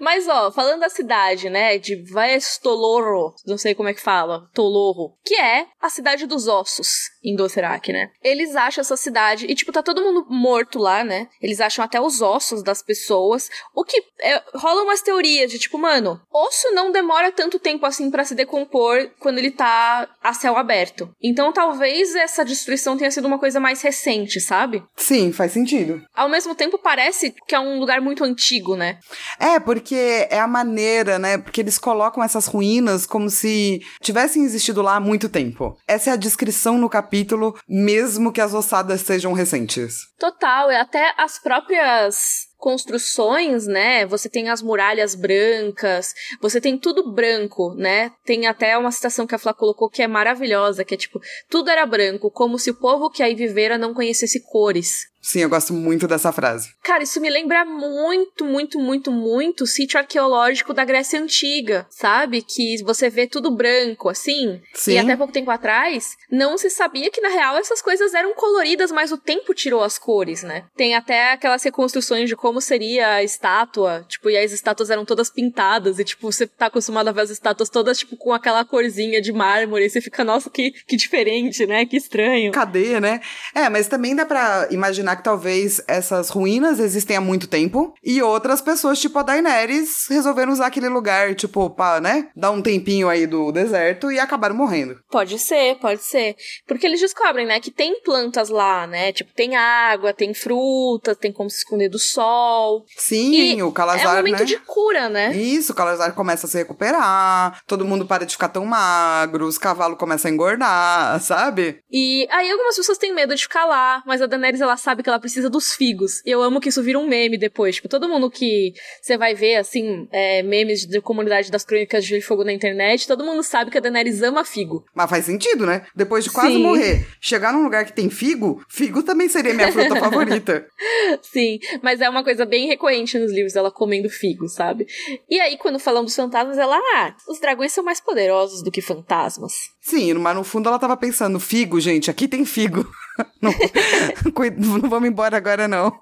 Mas, ó, falando da cidade, né, de Vestoloro, não sei como é que fala, Toloro, que é a cidade dos ossos em Dothraki, né? Eles acham essa cidade, e tipo, tá todo mundo morto lá, né? Eles acham até os ossos das pessoas, o que é, rola umas teorias de tipo, mano, osso não demora tanto tempo assim pra se decompor quando ele tá a céu aberto. Então, talvez essa destruição tenha sido uma coisa mais recente, sabe? Sim, faz sentido. Ao mesmo tempo, parece que é um lugar muito antigo, né? É, porque é a maneira, né? Porque eles colocam essas ruínas como se tivessem existido lá há muito tempo. Essa é a descrição no capítulo, mesmo que as ossadas sejam recentes. Total, e até as próprias construções, né? Você tem as muralhas brancas, você tem tudo branco, né? Tem até uma citação que a Flá colocou que é maravilhosa, que é tipo, tudo era branco, como se o povo que aí vivera não conhecesse cores. Sim, eu gosto muito dessa frase. Cara, isso me lembra muito, muito, muito, muito o sítio arqueológico da Grécia Antiga, sabe? Que você vê tudo branco, assim. Sim. E até pouco tempo atrás, não se sabia que na real essas coisas eram coloridas, mas o tempo tirou as cores, né? Tem até aquelas reconstruções de como seria a estátua, tipo, e as estátuas eram todas pintadas, e tipo, você tá acostumado a ver as estátuas todas, tipo, com aquela corzinha de mármore, e você fica, nossa, que, que diferente, né? Que estranho. Cadê, né? É, mas também dá pra imaginar que talvez essas ruínas existem há muito tempo e outras pessoas, tipo a Daenerys, resolveram usar aquele lugar, tipo, pra, né, dar um tempinho aí do deserto e acabaram morrendo. Pode ser, pode ser. Porque eles descobrem, né, que tem plantas lá, né? Tipo, tem água, tem fruta, tem como se esconder do sol. Sim, E o Calazar, é um momento né? de cura, né? Isso, o Calazar começa a se recuperar, todo mundo para de ficar tão magro, os cavalos começam a engordar, sabe? E aí algumas pessoas têm medo de ficar lá, mas a Daenerys ela sabe que ela precisa dos figos. E eu amo que isso vira um meme depois. Tipo, todo mundo que você vai ver, assim, é, memes de comunidade das crônicas de e Fogo na internet, todo mundo sabe que a Daenerys ama figo. Mas faz sentido, né? Depois de quase Sim. morrer, chegar num lugar que tem figo, figo também seria minha fruta favorita. Sim, mas é uma coisa bem recorrente nos livros, ela comendo figo, sabe? E aí, quando falam dos fantasmas, ela, ah, os dragões são mais poderosos do que fantasmas. Sim, mas no fundo ela tava pensando, figo, gente, aqui tem figo. Não, não vamos embora agora, não.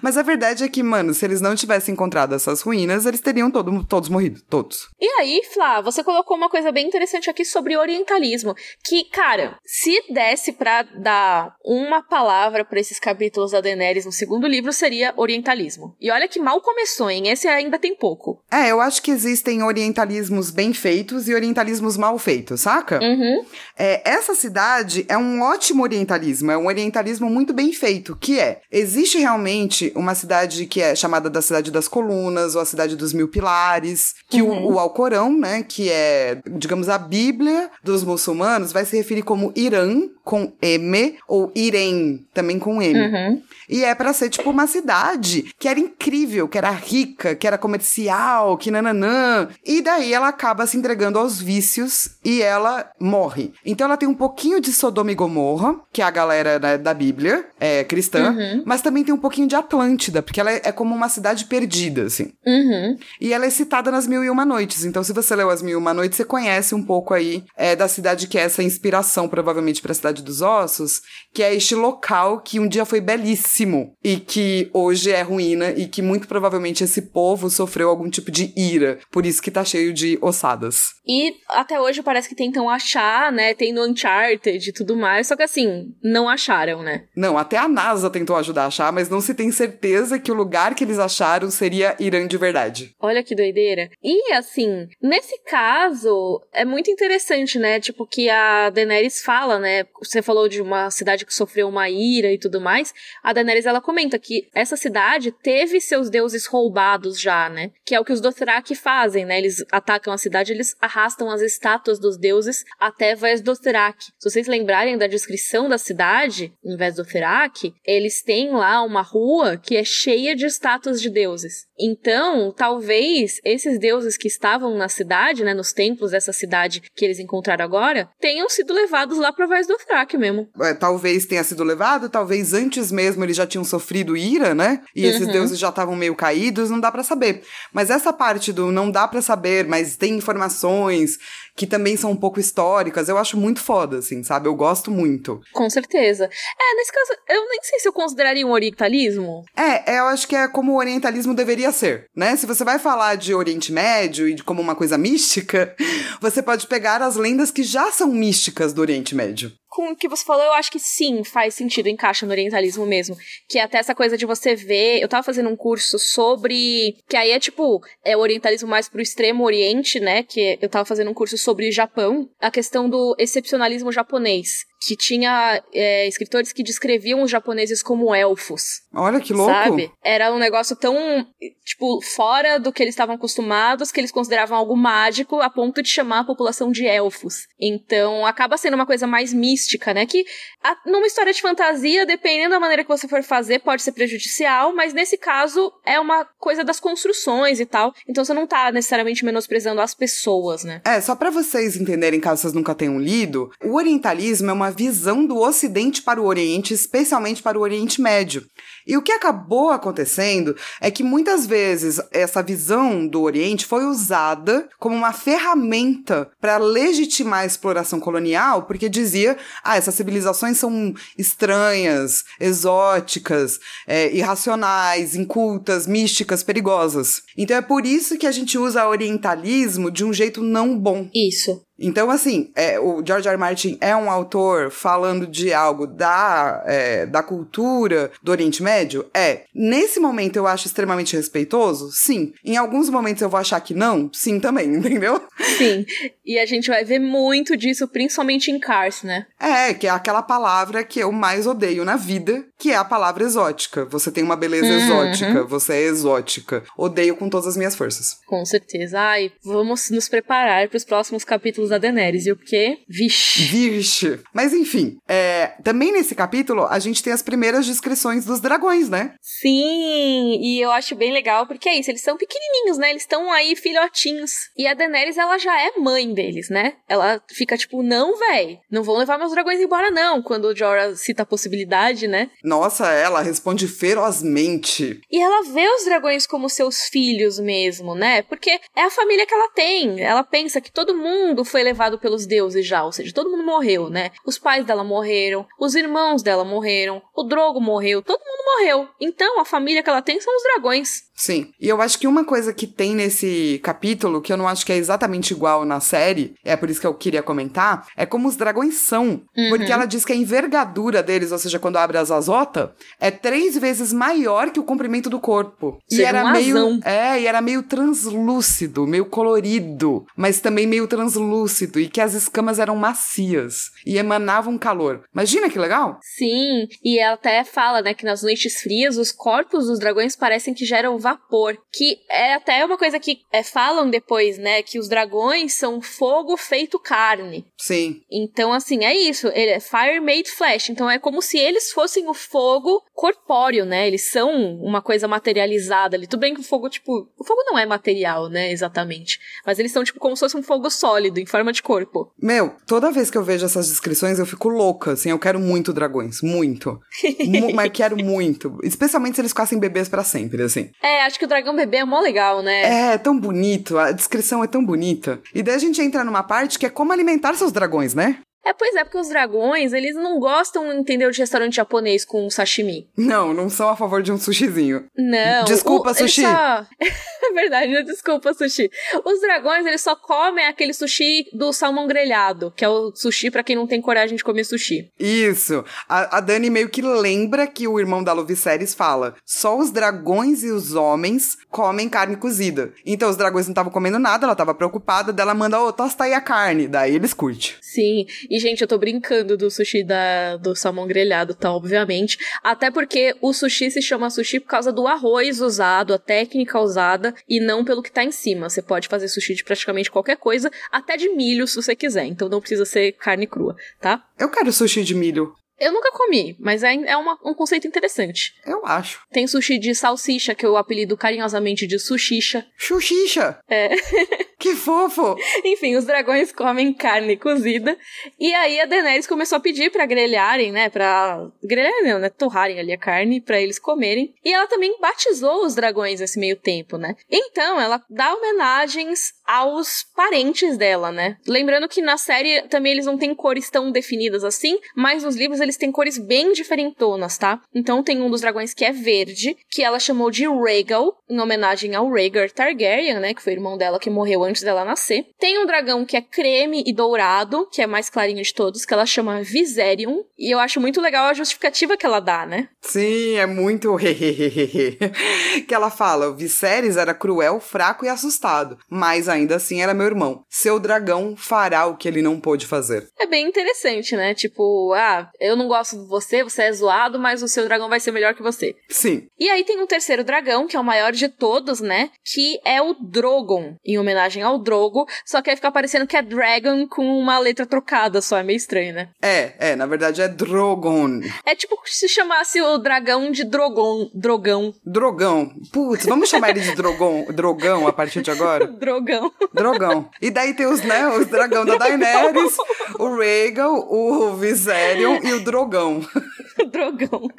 Mas a verdade é que, mano, se eles não tivessem encontrado essas ruínas, eles teriam todo, todos morrido. Todos. E aí, Flá, você colocou uma coisa bem interessante aqui sobre orientalismo. Que, cara, se desse pra dar uma palavra pra esses capítulos da Daenerys no segundo livro, seria orientalismo. E olha que mal começou, hein? Esse ainda tem pouco. É, eu acho que existem orientalismos bem feitos e orientalismos mal feitos, saca? Uhum. É, essa cidade é um ótimo orientalismo, é um orientalismo muito bem feito, que é, existe realmente uma cidade que é chamada da Cidade das Colunas, ou a Cidade dos Mil Pilares, que o, o Alcorão, né, que é, digamos, a Bíblia dos muçulmanos, vai se referir como Irã, com M, ou Irem, também com M. Uhum. E é pra ser, tipo, uma cidade que era incrível, que era rica, que era comercial, que nananã. E daí ela acaba se entregando aos vícios e ela morre. Então ela tem um pouquinho de Sodoma e Gomorra, que é a galera né, da Bíblia, é cristã, mas também tem um pouquinho de Atlântida, porque ela é, é como uma cidade perdida, assim. Uhum. E ela é citada nas Mil e Uma Noites. Então, se você leu As Mil e Uma Noites, você conhece um pouco aí é, da cidade que é essa inspiração, provavelmente, pra Cidade dos Ossos, que é este local que um dia foi belíssimo e que hoje é ruína e que muito provavelmente esse povo sofreu algum tipo de ira. Por isso que tá cheio de ossadas. E até hoje parece que tentam achar, né? Tem no Uncharted e tudo mais, só que assim, não acharam, né? Não, até a NASA tentou ajudar a achar, mas não se tem certeza que o lugar que eles acharam seria Irã de verdade. Olha que doideira. E assim, nesse caso, é muito interessante, né? Tipo, que a Daenerys fala, né? Você falou de uma cidade que sofreu uma ira e tudo mais. A Daenerys, ela comenta que essa cidade teve seus deuses roubados já, né? Que é o que os Dothraki fazem, né? Eles atacam a cidade, eles arrastam as estátuas dos deuses até Vés Dothraki. Se vocês lembrarem da descrição da cidade, em Vés Dothraki, eles têm lá uma rua que é cheia de estátuas de deuses. Então, talvez esses deuses que estavam na cidade, né, nos templos dessa cidade que eles encontraram agora, tenham sido levados lá pra Vés Dothraki mesmo. É, talvez tenha sido levado, talvez antes mesmo eles já tinham sofrido ira, né? E esses Uhum. deuses já estavam meio caídos, não dá pra saber. Mas essa parte do não dá pra saber, mas tem informações que também são um pouco históricas, eu acho muito foda, assim, sabe? Eu gosto muito. Com certeza. É, nesse caso, eu nem sei se eu consideraria um orientalismo. É, é, eu acho que é como o orientalismo deveria ser, né? Se você vai falar de Oriente Médio e de como uma coisa mística, você pode pegar as lendas que já são místicas do Oriente Médio. com o que você falou, eu acho que sim, faz sentido, encaixa no orientalismo mesmo. Que é até essa coisa de você ver. Eu tava fazendo um curso sobre. Que aí é tipo, é o orientalismo mais pro extremo oriente, né? Que eu tava fazendo um curso sobre Japão, a questão do excepcionalismo japonês que tinha é, escritores que descreviam os japoneses como elfos. Olha que louco! Sabe? Era um negócio tão, tipo, fora do que eles estavam acostumados, que eles consideravam algo mágico, a ponto de chamar a população de elfos. Então, acaba sendo uma coisa mais mística, né? Que a, numa história de fantasia, dependendo da maneira que você for fazer, pode ser prejudicial, mas nesse caso é uma coisa das construções e tal. Então você não tá necessariamente menosprezando as pessoas, né? É, só para vocês entenderem, caso vocês nunca tenham lido, o orientalismo é uma visão do Ocidente para o Oriente, especialmente para o Oriente Médio. E o que acabou acontecendo é que muitas vezes essa visão do Oriente foi usada como uma ferramenta para legitimar a exploração colonial, porque dizia, ah, essas civilizações são estranhas, exóticas, é, irracionais, incultas, místicas, perigosas. Então é por isso que a gente usa orientalismo de um jeito não bom. Isso. Então, assim, é, o George R. R. Martin é um autor falando de algo da, é, da cultura do Oriente Médio? É. Nesse momento eu acho extremamente respeitoso? Sim. Em alguns momentos eu vou achar que não? Sim, também, entendeu? Sim. E a gente vai ver muito disso, principalmente em Cars, né? É, que é aquela palavra que eu mais odeio na vida, que é a palavra exótica. Você tem uma beleza uhum. exótica, você é exótica. Odeio com todas as minhas forças. Com certeza. Ai, vamos nos preparar para os próximos capítulos da Daenerys, e o quê? Vixe. Vixe. Mas enfim, é, também nesse capítulo a gente tem as primeiras descrições dos dragões, né? Sim, e eu acho bem legal, porque é isso, eles são pequenininhos, né? Eles estão aí filhotinhos. E a Daenerys, ela já é mãe deles, né? Ela fica tipo, não, véi, não vão levar meus dragões embora não, quando o Jorah cita a possibilidade, né? Nossa, ela responde ferozmente. E ela vê os dragões como seus filhos mesmo, né? Porque é a família que ela tem. Ela pensa que todo mundo foi levado pelos deuses já, ou seja, todo mundo morreu, né? Os pais dela morreram, os irmãos dela morreram, o Drogo morreu, todo mundo morreu. Então a família que ela tem são os dragões. Sim. E eu acho que uma coisa que tem nesse capítulo, que eu não acho que é exatamente igual na série, é por isso que eu queria comentar, é como os dragões são. Uhum. Porque ela diz que a envergadura deles, ou seja, quando abre as azotas, é três vezes maior que o comprimento do corpo. Seria e era um meio. É, e era meio translúcido, meio colorido, mas também meio translúcido, e que as escamas eram macias e emanavam calor. Imagina que legal? Sim, e ela até fala, né, que nas noites frias os corpos dos dragões parecem que geram vapor, que é até uma coisa que é, falam depois, né, que os dragões são fogo feito carne. Sim. Então, assim, é isso, ele é fire made flesh, então é como se eles fossem o fogo corpóreo, né, eles são uma coisa materializada ali, tudo bem que o fogo, tipo, o fogo não é material, né, exatamente, mas eles são, tipo, como se fosse um fogo sólido, em forma de corpo. Meu, toda vez que eu vejo essas descrições eu fico louca, assim, eu quero muito dragões, muito. Mu mas quero muito, especialmente se eles ficassem bebês para sempre, assim. É, acho que o dragão bebê é mó legal, né? É, tão bonito, a descrição é tão bonita. E daí a gente entra numa parte que é como alimentar seus dragões, né? É, pois é, porque os dragões, eles não gostam, entendeu, de restaurante japonês com sashimi. Não, não são a favor de um sushizinho. Não. Desculpa, o, sushi. Só... é verdade, né? desculpa, sushi. Os dragões, eles só comem aquele sushi do salmão grelhado, que é o sushi pra quem não tem coragem de comer sushi. Isso. A, a Dani meio que lembra que o irmão da Luviserys fala: só os dragões e os homens comem carne cozida. Então os dragões não estavam comendo nada, ela tava preocupada, dela manda, ô, tosta aí a carne. Daí eles curtem. Sim, e gente, eu tô brincando do sushi da, do salmão grelhado, tá? Obviamente. Até porque o sushi se chama sushi por causa do arroz usado, a técnica usada, e não pelo que tá em cima. Você pode fazer sushi de praticamente qualquer coisa, até de milho se você quiser. Então não precisa ser carne crua, tá? Eu quero sushi de milho. Eu nunca comi, mas é, é uma- um conceito interessante. Eu acho. Tem sushi de salsicha, que eu apelido carinhosamente de sushicha. Xuxixa! É. Que fofo! Enfim, os dragões comem carne cozida. E aí a Daenerys começou a pedir pra grelharem, né? Pra. Grelharem não, né? Torrarem ali a carne pra eles comerem. E ela também batizou os dragões nesse meio tempo, né? Então ela dá homenagens aos parentes dela, né? Lembrando que na série também eles não têm cores tão definidas assim, mas nos livros eles têm cores bem diferentonas, tá? Então tem um dos dragões que é verde, que ela chamou de Rhaegal, em homenagem ao Rhaegar Targaryen, né? Que foi o irmão dela que morreu antes dela nascer. Tem um dragão que é creme e dourado, que é mais clarinho de todos, que ela chama Viserion. E eu acho muito legal a justificativa que ela dá, né? Sim, é muito que ela fala, o Viserys era cruel, fraco e assustado, mas ainda assim era meu irmão. Seu dragão fará o que ele não pôde fazer. É bem interessante, né? Tipo, ah, eu não gosto de você, você é zoado, mas o seu dragão vai ser melhor que você. Sim. E aí tem um terceiro dragão, que é o maior de todos, né? Que é o Drogon, em homenagem ao Drogo, só que aí fica parecendo que é Dragon com uma letra trocada, só é meio estranho, né? É, é, na verdade é Drogon. É tipo se chamasse o dragão de Drogon, Drogão. Drogão. Putz, vamos chamar ele de Drogon, Drogão a partir de agora? Drogão. Drogão. E daí tem os, né, os dragão da Daenerys, o Rhaegal, o Viserion e o Drogão. Drogão.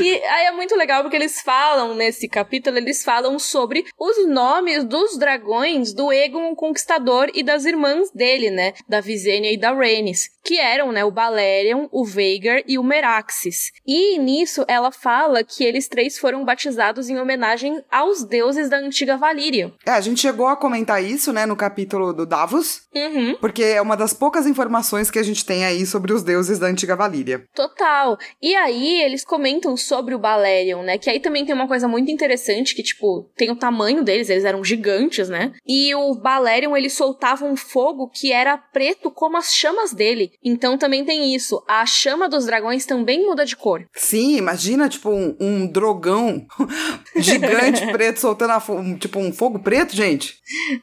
E aí é muito legal porque eles falam nesse capítulo, eles falam sobre os nomes dos dragões do Egon Conquistador e das irmãs dele, né? Da Visenya e da Rhaenys, que eram, né, o Balerion, o Veigar e o Meraxes. E nisso ela fala que eles três foram batizados em homenagem aos deuses da antiga Valíria. É, a gente chegou a comentar isso, né, no capítulo do Davos, Uhum. porque é uma das poucas informações que a gente tem aí sobre os deuses da antiga Valíria. Total. E aí eles comentam sobre o Balerion, né? Que aí também tem uma coisa muito interessante que, tipo, tem o tamanho deles, eles eram gigantes, né? E o Balerion, ele soltava um fogo que era preto como as chamas dele. Então também tem isso. A chama dos dragões também muda de cor. Sim, imagina, tipo, um, um drogão gigante preto soltando a um- tipo um fogo preto, gente.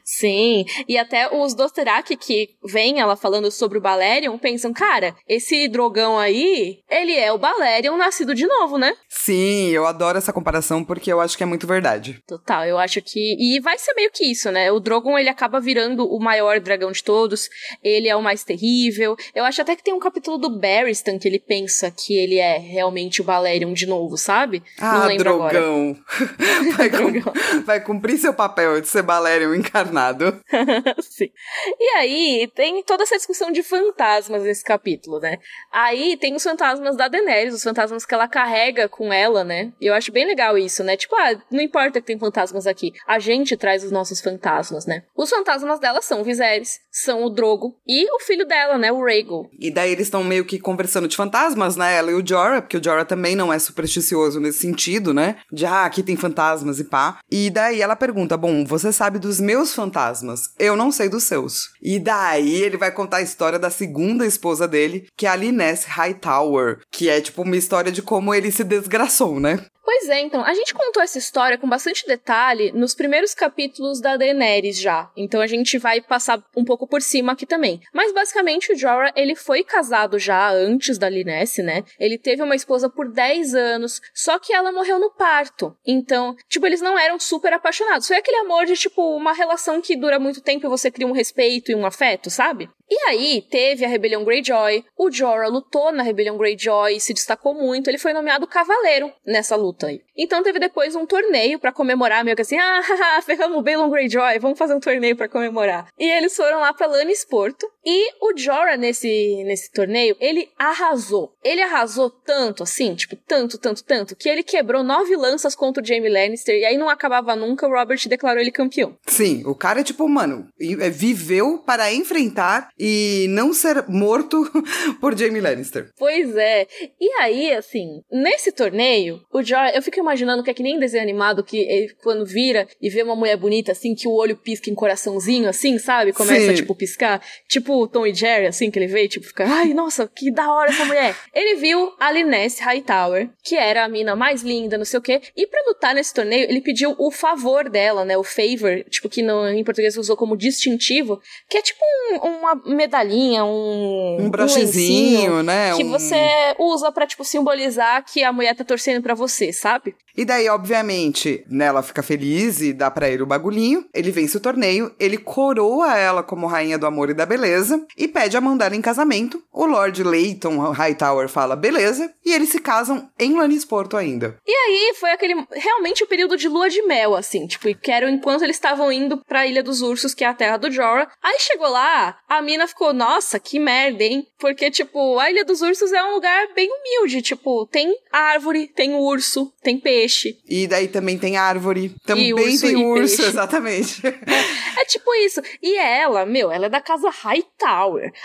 Sim. E até os Dothraki que vêm ela falando sobre o Balerion pensam, cara, esse drogão aí, ele é o Balerion nascido de novo, né? Sim, eu adoro essa comparação porque eu acho que é muito verdade. Total, eu acho que. E vai ser meio que isso, né? O Drogon ele acaba virando o maior dragão de todos. Ele é o mais terrível. Eu acho até que tem um capítulo do Barristan que ele pensa que ele é realmente o Balerion de novo, sabe? Não Ah, drogão. Vai, vai cumprir seu papel de ser Balerion encarnado. Sim. E aí, tem toda essa discussão de fantasmas nesse capítulo, né? Aí tem os fantasmas da Daenerys, os fantasmas que ela carrega com ela, né? E eu acho bem legal isso, né? Tipo, ah, não importa que tem fantasmas aqui, a gente traz os nossos fantasmas, né? Os fantasmas dela são o Viserys, são o Drogo e o filho dela, né? O Rhaegal. E daí eles estão meio que conversando de fantasmas, né? Ela e o Jorah, porque o Jorah também não é supersticioso nesse sentido, né? De, ah, aqui tem fantasmas e pá. E daí ela pergunta, bom, você sabe dos meus fantasmas, eu não sei dos seus. E daí ele vai contar a história da segunda esposa dele, que é a Liness Hightower, que é tipo uma história de como ele se desgraçou, né? Pois é, então, a gente contou essa história com bastante detalhe nos primeiros capítulos da Daenerys já. Então a gente vai passar um pouco por cima aqui também. Mas basicamente o Jorah, ele foi casado já antes da Liness, né? Ele teve uma esposa por 10 anos, só que ela morreu no parto. Então, tipo, eles não eram super apaixonados. Foi aquele amor de, tipo, uma relação que dura muito tempo e você cria um respeito e um afeto, sabe? E aí, teve a Rebelião Greyjoy, o Jorah lutou na Rebelião Greyjoy se destacou muito, ele foi nomeado cavaleiro nessa luta aí. Então teve depois um torneio pra comemorar, meio que assim, ah, ferramos o Balon Greyjoy, vamos fazer um torneio pra comemorar. E eles foram lá pra Lannisporto, e o Jorah nesse, nesse torneio, ele arrasou. Ele arrasou tanto, assim, tipo, tanto, tanto, tanto, que ele quebrou nove lanças contra o Jaime Lannister, e aí não acabava nunca, o Robert declarou ele campeão. Sim, o cara é tipo, mano, é, viveu para enfrentar e não ser morto por Jaime Lannister. Pois é. E aí, assim, nesse torneio, o Jorah, eu fico imaginando que é que nem desenho animado que ele, quando vira e vê uma mulher bonita, assim, que o olho pisca em coraçãozinho, assim, sabe? Começa, Sim. tipo, piscar. Tipo o Tom e Jerry, assim, que ele vê, tipo, fica, ai, nossa, que da hora essa mulher. Ele viu a Liness Hightower, que era a mina mais linda, não sei o quê, e pra lutar nesse torneio, ele pediu o favor dela, né? O favor, tipo, que no, em português usou como distintivo, que é tipo um- uma medalhinha, um. Um brochezinho, né? que um- você usa pra, tipo, simbolizar que a mulher tá torcendo pra você, sabe? E daí, obviamente, né, ela fica feliz e dá pra ele o bagulhinho. Ele vence o torneio, ele coroa ela como rainha do amor e da beleza e pede a dela em casamento. O Lord Leighton Hightower fala beleza e eles se casam em Lannisporto ainda. E aí foi aquele realmente o período de lua de mel, assim, tipo, que era enquanto eles estavam indo pra Ilha dos Ursos, que é a terra do Jorah. Aí chegou lá, a mina ficou, nossa, que merda, hein? Porque, tipo, a Ilha dos Ursos é um lugar bem humilde, tipo, tem árvore, tem urso, tem peixe. E daí também tem árvore, também urso tem e urso, peixe. exatamente. É tipo isso. E ela, meu, ela é da casa Hightower.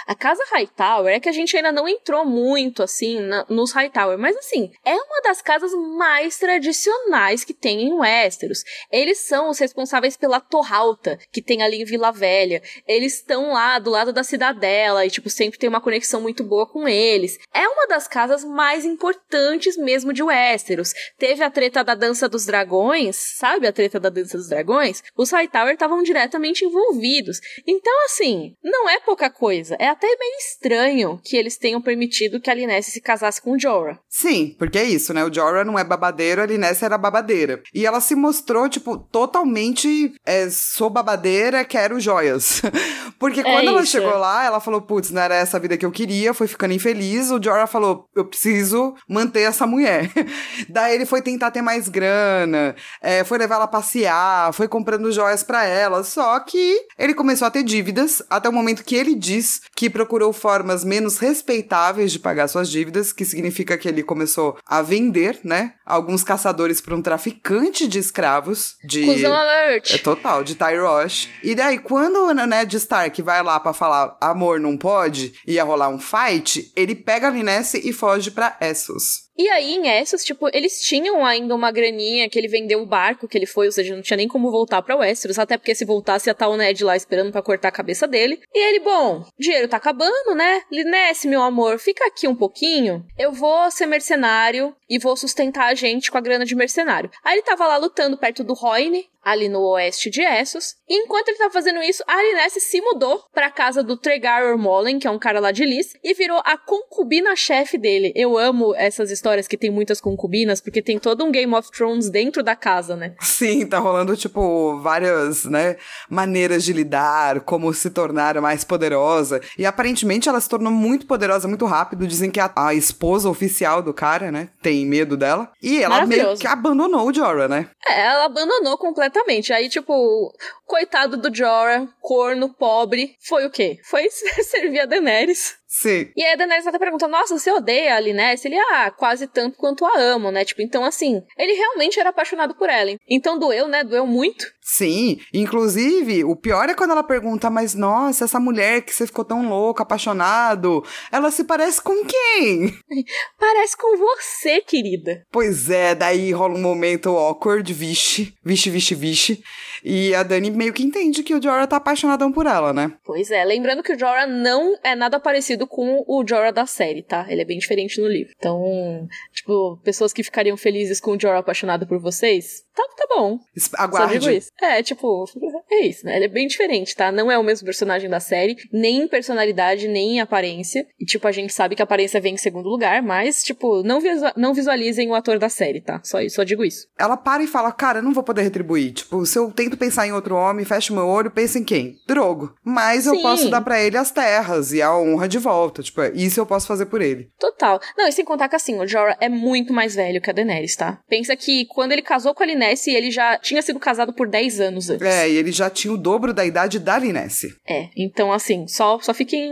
A casa Hightower é que a gente ainda não entrou muito, assim, na, nos Hightower. Mas, assim, é uma das casas mais tradicionais que tem em Westeros. Eles são os responsáveis pela Torre Alta, que tem ali em Vila Velha. Eles estão lá do lado da cidadela e, tipo, sempre tem uma conexão muito boa com eles. É uma das casas mais importantes mesmo de Westeros. Teve a treta da Dança dos Dragões, sabe a treta da Dança dos Dragões? Os Hightower estavam diretamente envolvidos. Então, assim, não é pouca coisa. É até meio estranho que eles tenham permitido que a Linesse se casasse com o Jorah. Sim, porque é isso, né? O Jorah não é babadeiro, a Linesse era babadeira. E ela se mostrou, tipo, totalmente é, sou babadeira, quero joias. porque quando é ela chegou lá, ela falou, putz, não era essa vida que eu queria, foi ficando infeliz. O Jorah falou, eu preciso manter essa mulher. Daí ele foi tentar ter mais grana, é, foi levar ela a passear, foi comprando joias para ela. Só que ele começou a ter dívidas até o momento que ele diz que procurou formas menos respeitáveis de pagar suas dívidas, que significa que ele começou a vender, né? Alguns caçadores para um traficante de escravos. De... Cusão alert! É total, de Tyrosh. E daí, quando o Ned Stark vai lá para falar amor não pode, ia rolar um fight, ele pega a Linesse e foge para Essos. E aí, em Essos, tipo, eles tinham ainda uma graninha que ele vendeu o barco que ele foi, ou seja, não tinha nem como voltar pra Westeros, até porque se voltasse ia estar o Ned lá esperando para cortar a cabeça dele. E ele, bom, dinheiro tá acabando, né? Linesse, meu amor, fica aqui um pouquinho. Eu vou ser mercenário e vou sustentar a gente com a grana de mercenário. Aí ele tava lá lutando perto do Roine, ali no oeste de Essos. E enquanto ele tava fazendo isso, a Alinesse se mudou pra casa do Tregar Ormolen, que é um cara lá de Lys, e virou a concubina-chefe dele. Eu amo essas histórias que tem muitas concubinas, porque tem todo um Game of Thrones dentro da casa, né? Sim, tá rolando, tipo, várias, né, maneiras de lidar, como se tornar mais poderosa. E aparentemente ela se tornou muito poderosa muito rápido. Dizem que a, a esposa oficial do cara, né, tem medo dela. E ela meio que abandonou o Jorah, né? É, ela abandonou completamente. Aí, tipo, coitado do Jorah, corno, pobre, foi o quê? Foi servir a Daenerys. Sim. E aí a Daenerys até pergunta, nossa, você odeia a Linesse? Ele, ah, quase tanto quanto a amo, né? Tipo, então assim, ele realmente era apaixonado por ela. Então doeu, né? Doeu muito. Sim, inclusive, o pior é quando ela pergunta, mas nossa, essa mulher que você ficou tão louco, apaixonado, ela se parece com quem? parece com você, querida. Pois é, daí rola um momento awkward, vixe, vixe, vixe, vixe. E a Dani meio que entende que o Jorah tá apaixonadão por ela, né? Pois é, lembrando que o Jorah não é nada parecido com o Jorah da série, tá? Ele é bem diferente no livro. Então, tipo, pessoas que ficariam felizes com o Jorah apaixonado por vocês, tá, tá bom. Aguarde. Só digo isso. É, tipo, é isso, né? Ele é bem diferente, tá? Não é o mesmo personagem da série, nem em personalidade, nem em aparência. E, tipo, a gente sabe que a aparência vem em segundo lugar, mas, tipo, não, visu não visualizem o ator da série, tá? Só, só digo isso. Ela para e fala, cara, eu não vou poder retribuir. Tipo, se eu tento pensar em outro homem, fecho meu olho, penso em quem? Drogo. Mas Sim. eu posso dar para ele as terras e a honra de volta. Tipo, isso eu posso fazer por ele. Total. Não, e sem contar que assim, o Jorah é muito mais velho que a Daenerys, tá? Pensa que quando ele casou com a Linesse, ele já tinha sido casado por 10 anos antes. É, e ele já tinha o dobro da idade da Linesse. É, então assim, só, só fiquem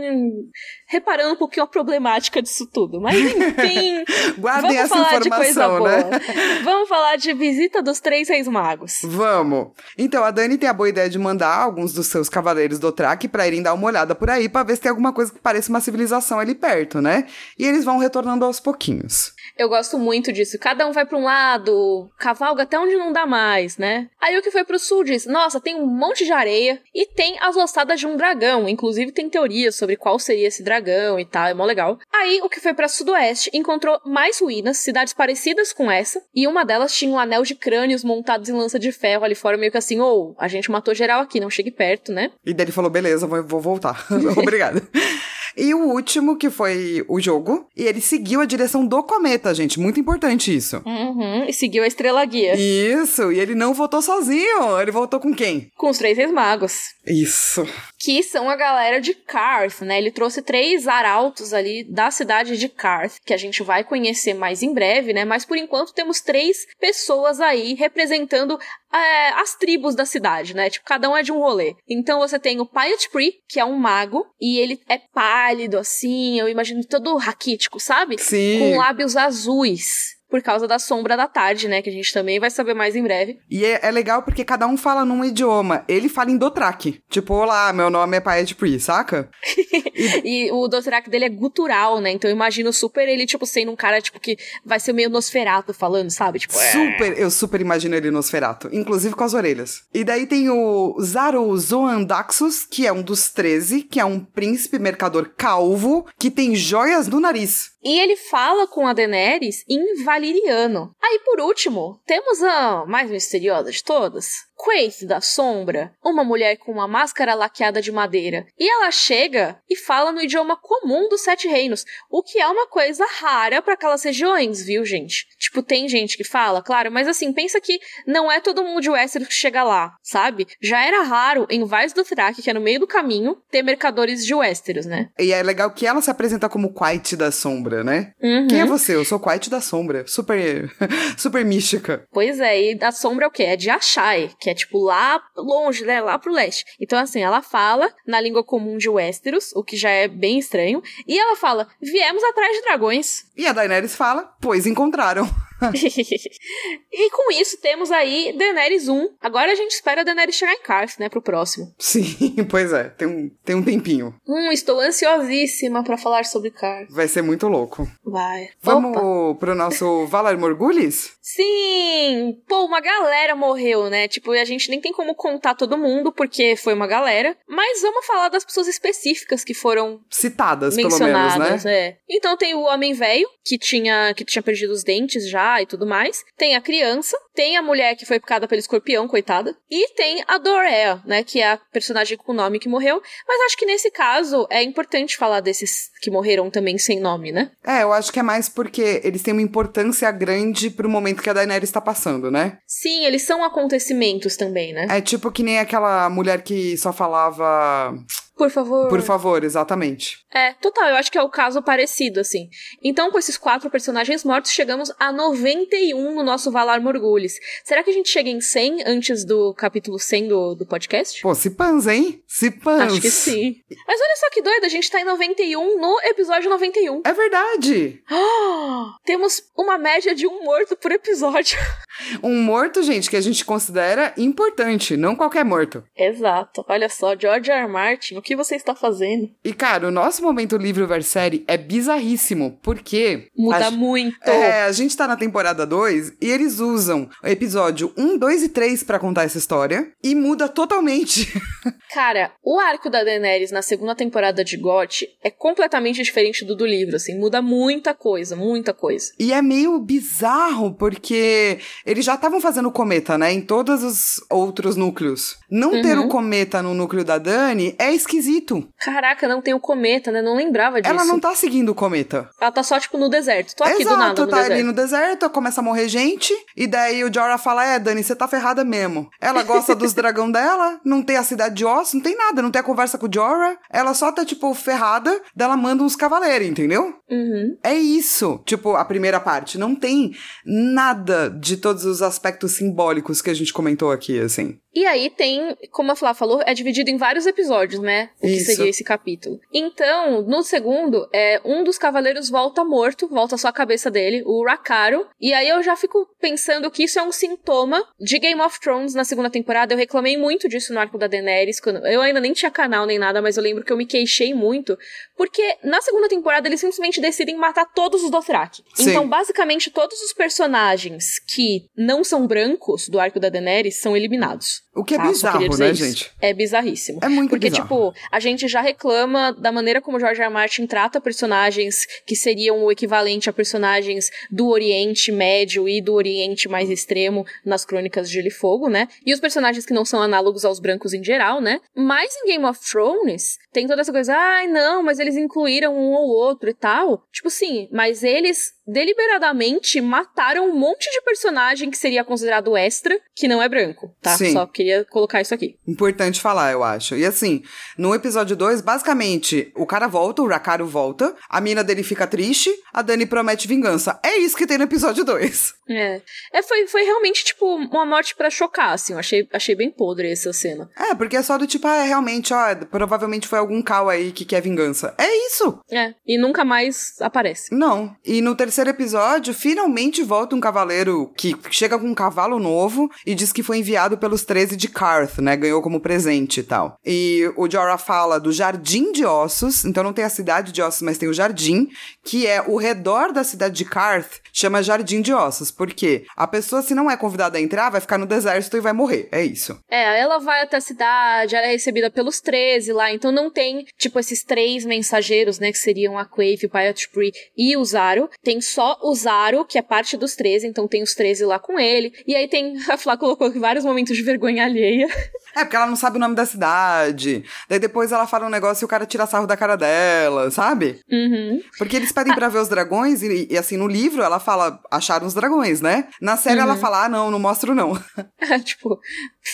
reparando um pouquinho a problemática disso tudo. Mas enfim. Guardem vamos essa falar informação, de coisa né? boa. Vamos falar de visita dos três reis magos. Vamos. Então, a Dani tem a boa ideia de mandar alguns dos seus cavaleiros do Track pra irem dar uma olhada por aí pra ver se tem alguma coisa que pareça uma civilização ali perto, né? E eles vão retornando aos pouquinhos. Eu gosto muito disso. Cada um vai para um lado, cavalga até onde não dá mais, né? Aí o que foi pro sul diz: Nossa, tem um monte de areia e tem as ossadas de um dragão. Inclusive tem teorias sobre qual seria esse dragão e tal, é mó legal. Aí o que foi para sudoeste encontrou mais ruínas, cidades parecidas com essa, e uma delas tinha um anel de crânios montados em lança de ferro ali fora, meio que assim: Ou, oh, a gente matou geral aqui, não chegue perto, né? E daí ele falou: Beleza, vou, vou voltar. Obrigado. E o último, que foi o jogo. E ele seguiu a direção do cometa, gente. Muito importante isso. Uhum, e seguiu a estrela guia. Isso, e ele não voltou sozinho. Ele voltou com quem? Com os três ex-magos. Isso. Que são a galera de Karth, né? Ele trouxe três arautos ali da cidade de Karth, que a gente vai conhecer mais em breve, né? Mas por enquanto temos três pessoas aí representando é, as tribos da cidade, né? Tipo, cada um é de um rolê. Então você tem o Pilot Pree, que é um mago, e ele é pálido, assim, eu imagino todo raquítico, sabe? Sim. Com lábios azuis por causa da sombra da tarde, né? Que a gente também vai saber mais em breve. E é, é legal porque cada um fala num idioma. Ele fala em Dothraki. Tipo, olá, meu nome é Paed Pri, saca? e o Dothraki dele é gutural, né? Então eu imagino super ele, tipo, sendo um cara, tipo, que vai ser meio Nosferato falando, sabe? Tipo, é. super, eu super imagino ele Nosferato. Inclusive com as orelhas. E daí tem o Zaro Zoandaxus, que é um dos 13, que é um príncipe mercador calvo que tem joias no nariz. E ele fala com a Daenerys em valiriano. Aí, por último, temos a mais misteriosa de todas, Quaith da Sombra, uma mulher com uma máscara laqueada de madeira. E ela chega e fala no idioma comum dos Sete Reinos, o que é uma coisa rara para aquelas regiões, viu, gente? Tipo, tem gente que fala, claro, mas assim, pensa que não é todo mundo de Westeros que chega lá, sabe? Já era raro em Vaz do Thrak, que é no meio do caminho, ter mercadores de Westeros, né? E é legal que ela se apresenta como Quaith da Sombra, né? Uhum. Quem é você? Eu sou Quaith da Sombra. Super, super mística. Pois é, e da Sombra é o quê? É de Achai, que é tipo lá longe, né? Lá pro leste. Então, assim, ela fala na língua comum de Westeros, o que já é bem estranho, e ela fala: viemos atrás de dragões. E a Daenerys fala: pois encontraram. e com isso temos aí Daenerys 1. Agora a gente espera a Daenerys chegar em Carth, né, pro próximo. Sim, pois é, tem um, tem um tempinho. Hum, estou ansiosíssima para falar sobre Carth. Vai ser muito louco. Vai. Vamos Opa. pro nosso Valar Morgulis? Sim! Pô, uma galera morreu, né? Tipo, a gente nem tem como contar todo mundo, porque foi uma galera. Mas vamos falar das pessoas específicas que foram citadas, mencionadas, pelo menos, né? É. Então tem o homem velho, que tinha, que tinha perdido os dentes já e tudo mais. Tem a criança, tem a mulher que foi picada pelo escorpião, coitada. E tem a Dorea, né? Que é a personagem com nome que morreu. Mas acho que nesse caso é importante falar desses que morreram também sem nome, né? É, eu acho que é mais porque eles têm uma importância grande pro momento que a Daenerys tá passando, né? Sim, eles são acontecimentos também, né? É tipo que nem aquela mulher que só falava. Por favor. Por favor, exatamente. É, total, eu acho que é o caso parecido, assim. Então, com esses quatro personagens mortos, chegamos a 91 no nosso Valar Morgulis. Será que a gente chega em 100 antes do capítulo 100 do, do podcast? Pô, se pans, hein? Se pans. Acho que sim. Mas olha só que doido, a gente tá em 91 no episódio 91. É verdade! Oh, temos uma média de um morto por episódio. Um morto, gente, que a gente considera importante, não qualquer morto. Exato. Olha só, George R. R. Martin, o que você está fazendo? E, cara, o nosso momento livro versus série é bizarríssimo, porque... Muda a, muito. É, a gente tá na temporada 2 e eles usam o episódio 1, 2 e 3 para contar essa história e muda totalmente. Cara, o arco da Daenerys na segunda temporada de GOT é completamente diferente do do livro, assim, muda muita coisa, muita coisa. E é meio bizarro, porque eles já estavam fazendo cometa, né, em todos os outros núcleos. Não Uhum. ter o cometa no núcleo da Dani é esquisito. Caraca, não tem o cometa, né? Não lembrava disso. Ela não tá seguindo o cometa. Ela tá só, tipo, no deserto. Tô aqui Exato, do nada no tá deserto. ali no deserto, começa a morrer gente, e daí o Jorah fala: É, Dani, você tá ferrada mesmo. Ela gosta dos dragão dela, não tem a cidade de Oz, não tem nada, não tem a conversa com o Jorah, ela só tá, tipo, ferrada, dela manda uns cavaleiros, entendeu? Uhum. É isso. Tipo, a primeira parte. Não tem nada de todos os aspectos simbólicos que a gente comentou aqui, assim. E aí tem, como a Flá falou, é dividido em vários episódios, né? O que Isso. seria esse capítulo. Então, no segundo, é, um dos cavaleiros volta morto, volta só a cabeça dele, o Rakaro. E aí eu já fico pensando que isso é um sintoma de Game of Thrones na segunda temporada. Eu reclamei muito disso no arco da Daenerys. Quando... Eu ainda nem tinha canal nem nada, mas eu lembro que eu me queixei muito. Porque na segunda temporada eles simplesmente decidem matar todos os Dothraki. Sim. Então, basicamente, todos os personagens que não são brancos do arco da Daenerys são eliminados. O que é Tá, bizarro, né, isso. gente? É bizarríssimo. É muito Porque, bizarro. tipo, a gente já reclama da maneira como George R. R. Martin trata personagens que seriam o equivalente a personagens do Oriente Médio e do Oriente mais extremo nas Crônicas de Gelo e Fogo, né? E os personagens que não são análogos aos brancos em geral, né? Mas em Game of Thrones tem toda essa coisa, ai não, mas eles incluíram um ou outro e tal. Tipo sim, mas eles deliberadamente mataram um monte de personagem que seria considerado extra, que não é branco, tá? Sim. Só queria queria colocar isso aqui. Importante falar, eu acho. E assim, no episódio 2, basicamente, o cara volta, o Rakaru volta, a mina dele fica triste, a Dani promete vingança. É isso que tem no episódio 2. É. É, foi, foi realmente, tipo, uma morte para chocar, assim. Eu achei, achei bem podre essa cena. É, porque é só do tipo, ah, é realmente, ó, provavelmente foi algum cal aí que quer vingança. É isso! É, e nunca mais aparece. Não. E no terceiro episódio, finalmente volta um cavaleiro que chega com um cavalo novo e diz que foi enviado pelos 13 de Karth, né? Ganhou como presente e tal. E o Jorah fala do Jardim de Ossos, então não tem a cidade de Ossos, mas tem o Jardim, que é o redor da cidade de Karth, chama Jardim de Ossos. porque A pessoa, se não é convidada a entrar, vai ficar no deserto e vai morrer. É isso. É, ela vai até a cidade, ela é recebida pelos 13 lá, então não tem, tipo, esses três mensageiros, né, que seriam a Quave, o Tree e o Zaro. Tem só o Zaro, que é parte dos 13, então tem os 13 lá com ele. E aí tem, a Flá colocou vários momentos de vergonha alheia. É, porque ela não sabe o nome da cidade. Daí depois ela fala um negócio e o cara tira sarro da cara dela, sabe? Uhum. Porque eles pedem pra ver os dragões e, e, assim, no livro ela fala, acharam os dragões, né? Na série uhum. ela fala, ah, não, não mostro não. É, tipo,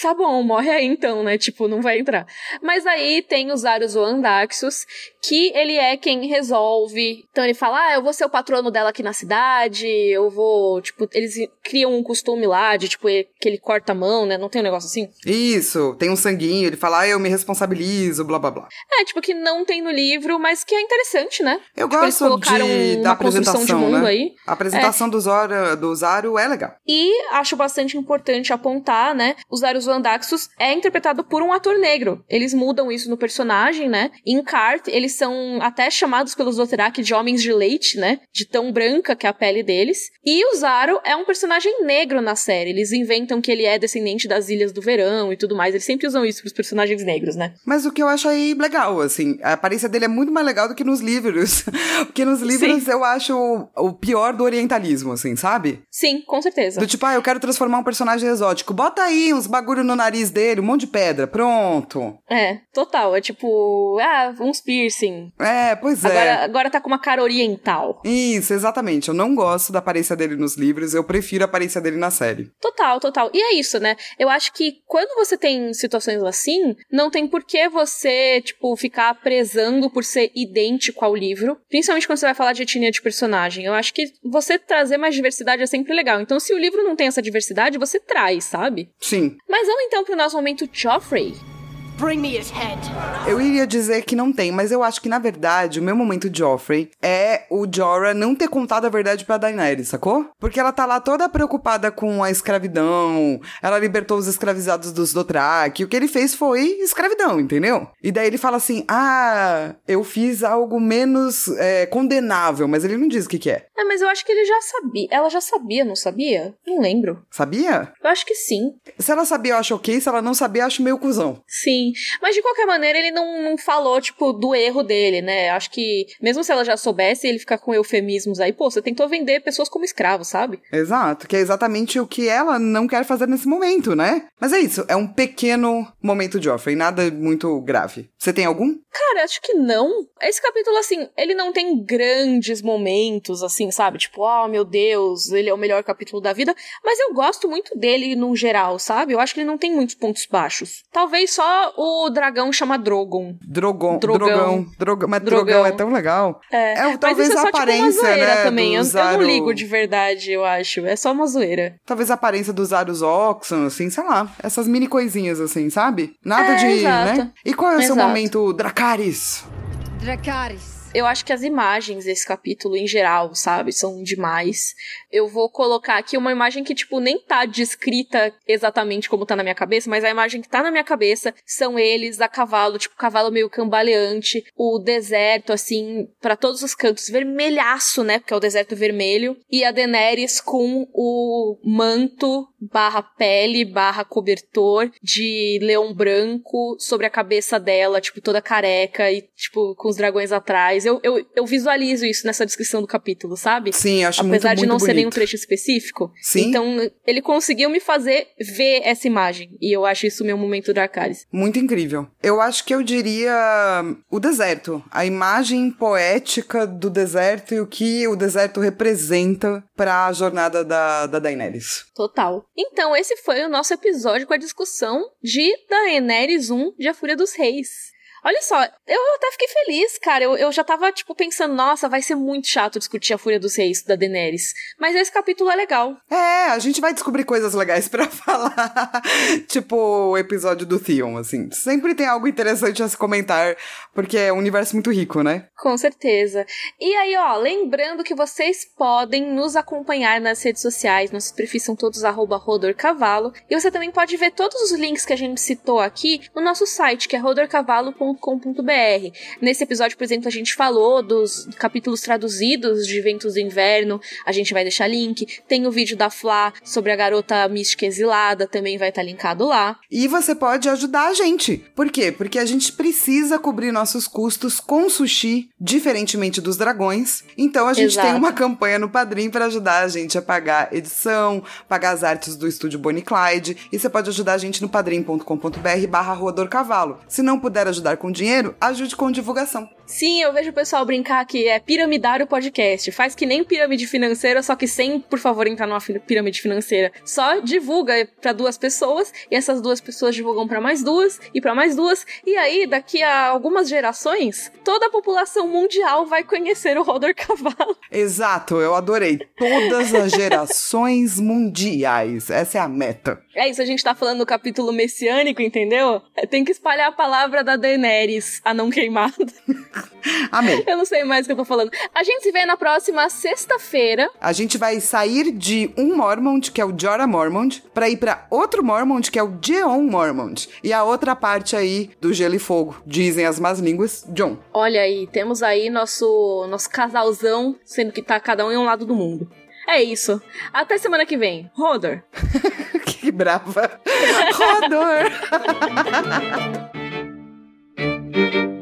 tá bom, morre aí então, né? Tipo, não vai entrar. Mas aí tem os Arius Andaxus, que ele é quem resolve. Então ele fala, ah, eu vou ser o patrono dela aqui na cidade, eu vou, tipo, eles criam um costume lá de, tipo, que ele corta a mão, né? Não tem um negócio assim? Isso, tem um sanguinho, ele fala, ah, eu me responsabilizo, blá blá blá. É, tipo, que não tem no livro, mas que é interessante, né? Eu tipo, gosto de, da apresentação de mundo né? aí. A apresentação é. do, Zora, do Zaro é legal. E acho bastante importante apontar, né? O Zaro Andaxus é interpretado por um ator negro. Eles mudam isso no personagem, né? Em Cart, eles são até chamados pelos Dothraki de homens de leite, né? De tão branca que é a pele deles. E o Zaro é um personagem negro na série. Eles inventam que ele é descendente das Ilhas do Verão e tudo mais. Eles sempre usam isso pros personagens negros, né? Mas o que eu acho aí legal, assim, a aparência dele é muito mais legal do que nos livros. Porque nos livros Sim. eu acho o pior do orientalismo, assim, sabe? Sim, com certeza. Do tipo, ah, eu quero transformar um personagem exótico. Bota aí uns bagulho no nariz dele, um monte de pedra, pronto. É, total. É tipo, ah, uns piercing. É, pois é. Agora, agora tá com uma cara oriental. Isso, exatamente. Eu não gosto da aparência dele nos livros, eu prefiro a aparência dele na série. Total, total. E é isso, né? Eu acho que quando você tem situações assim, não tem por que você, tipo, ficar prezando por ser idêntico ao livro. Principalmente quando você vai falar de etnia de personagem. Eu acho que você trazer mais diversidade é sempre legal. Então, se o livro não tem essa diversidade, você traz, sabe? Sim. Mas vamos então pro nosso momento Joffrey. Bring me his head. Eu iria dizer que não tem, mas eu acho que na verdade o meu momento Joffrey é o Jorah não ter contado a verdade pra Daenerys, sacou? Porque ela tá lá toda preocupada com a escravidão, ela libertou os escravizados dos Dothraki, o que ele fez foi escravidão, entendeu? E daí ele fala assim: ah, eu fiz algo menos é, condenável, mas ele não diz o que, que é. É, mas eu acho que ele já sabia. Ela já sabia, não sabia? Não lembro. Sabia? Eu acho que sim. Se ela sabia, eu acho ok. Se ela não sabia, eu acho meio cuzão. Sim. Mas de qualquer maneira, ele não, não falou, tipo, do erro dele, né? Acho que, mesmo se ela já soubesse, ele ficar com eufemismos aí, pô, você tentou vender pessoas como escravos, sabe? Exato, que é exatamente o que ela não quer fazer nesse momento, né? Mas é isso, é um pequeno momento de Joffrey, nada muito grave. Você tem algum? Cara, acho que não. Esse capítulo, assim, ele não tem grandes momentos, assim, sabe? Tipo, oh meu Deus, ele é o melhor capítulo da vida. Mas eu gosto muito dele no geral, sabe? Eu acho que ele não tem muitos pontos baixos. Talvez só o dragão chama Drogon. Drogon. Drogão. Drogão. Mas Drogão. Drogão é tão legal. É, é talvez mas isso é só, a aparência, tipo, uma zoeira né, também. Eu, Zaro... eu, não ligo de verdade, eu acho. É só uma zoeira. Talvez a aparência dos Arus Oxon, assim, sei lá. Essas mini coisinhas, assim, sabe? Nada é, de, exato. né? E qual é o seu momento Dracarys? Dracarys eu acho que as imagens desse capítulo em geral, sabe, são demais. Eu vou colocar aqui uma imagem que, tipo, nem tá descrita exatamente como tá na minha cabeça, mas a imagem que tá na minha cabeça são eles a cavalo, tipo, cavalo meio cambaleante, o deserto, assim, para todos os cantos, vermelhaço, né, porque é o deserto vermelho, e a Daenerys com o manto barra pele barra cobertor de leão branco sobre a cabeça dela, tipo, toda careca e, tipo, com os dragões atrás Eu, eu, eu visualizo isso nessa descrição do capítulo, sabe? Sim, acho Apesar muito, de muito não ser bonito. nenhum trecho específico. Sim. Então, ele conseguiu me fazer ver essa imagem. E eu acho isso meu momento Dracarys. Muito incrível. Eu acho que eu diria o deserto. A imagem poética do deserto e o que o deserto representa para a jornada da, da Daenerys. Total. Então, esse foi o nosso episódio com a discussão de Daenerys 1 de A Fúria dos Reis. Olha só, eu até fiquei feliz, cara. Eu, eu já tava, tipo, pensando, nossa, vai ser muito chato discutir a Fúria dos Reis da Daenerys. Mas esse capítulo é legal. É, a gente vai descobrir coisas legais pra falar. tipo o episódio do Theon, assim. Sempre tem algo interessante a se comentar, porque é um universo muito rico, né? Com certeza. E aí, ó, lembrando que vocês podem nos acompanhar nas redes sociais. Nossos perfis são todos rodorcavalo. E você também pode ver todos os links que a gente citou aqui no nosso site, que é rodorcavalo.com.br. Nesse episódio, por exemplo, a gente falou dos capítulos traduzidos de Ventos do Inverno. A gente vai deixar link. Tem o vídeo da Flá sobre a garota mística exilada, também vai estar linkado lá. E você pode ajudar a gente. Por quê? Porque a gente precisa cobrir nossos custos com sushi, diferentemente dos dragões. Então a gente Exato. tem uma campanha no Padrim para ajudar a gente a pagar edição, pagar as artes do estúdio Bonnie Clyde. E você pode ajudar a gente no padrim.com.br barra Cavalo. Se não puder ajudar com dinheiro, ajude com divulgação. Sim, eu vejo o pessoal brincar que é piramidar o podcast. Faz que nem pirâmide financeira, só que sem, por favor, entrar numa pirâmide financeira. Só divulga pra duas pessoas e essas duas pessoas divulgam pra mais duas e pra mais duas. E aí, daqui a algumas gerações, toda a população mundial vai conhecer o Rodor Cavalo. Exato, eu adorei. Todas as gerações mundiais. Essa é a meta. É isso, a gente tá falando do capítulo messiânico, entendeu? Tem que espalhar a palavra da Daenerys, a não queimada. Amei. Eu não sei mais o que eu tô falando. A gente se vê na próxima sexta-feira. A gente vai sair de um Mormont, que é o Jorah Mormont, pra ir pra outro Mormont, que é o Jeon Mormont. E a outra parte aí do Gelo e Fogo, dizem as más línguas, John. Olha aí, temos aí nosso, nosso casalzão, sendo que tá cada um em um lado do mundo. É isso. Até semana que vem. Rodor. que brava. Rodor!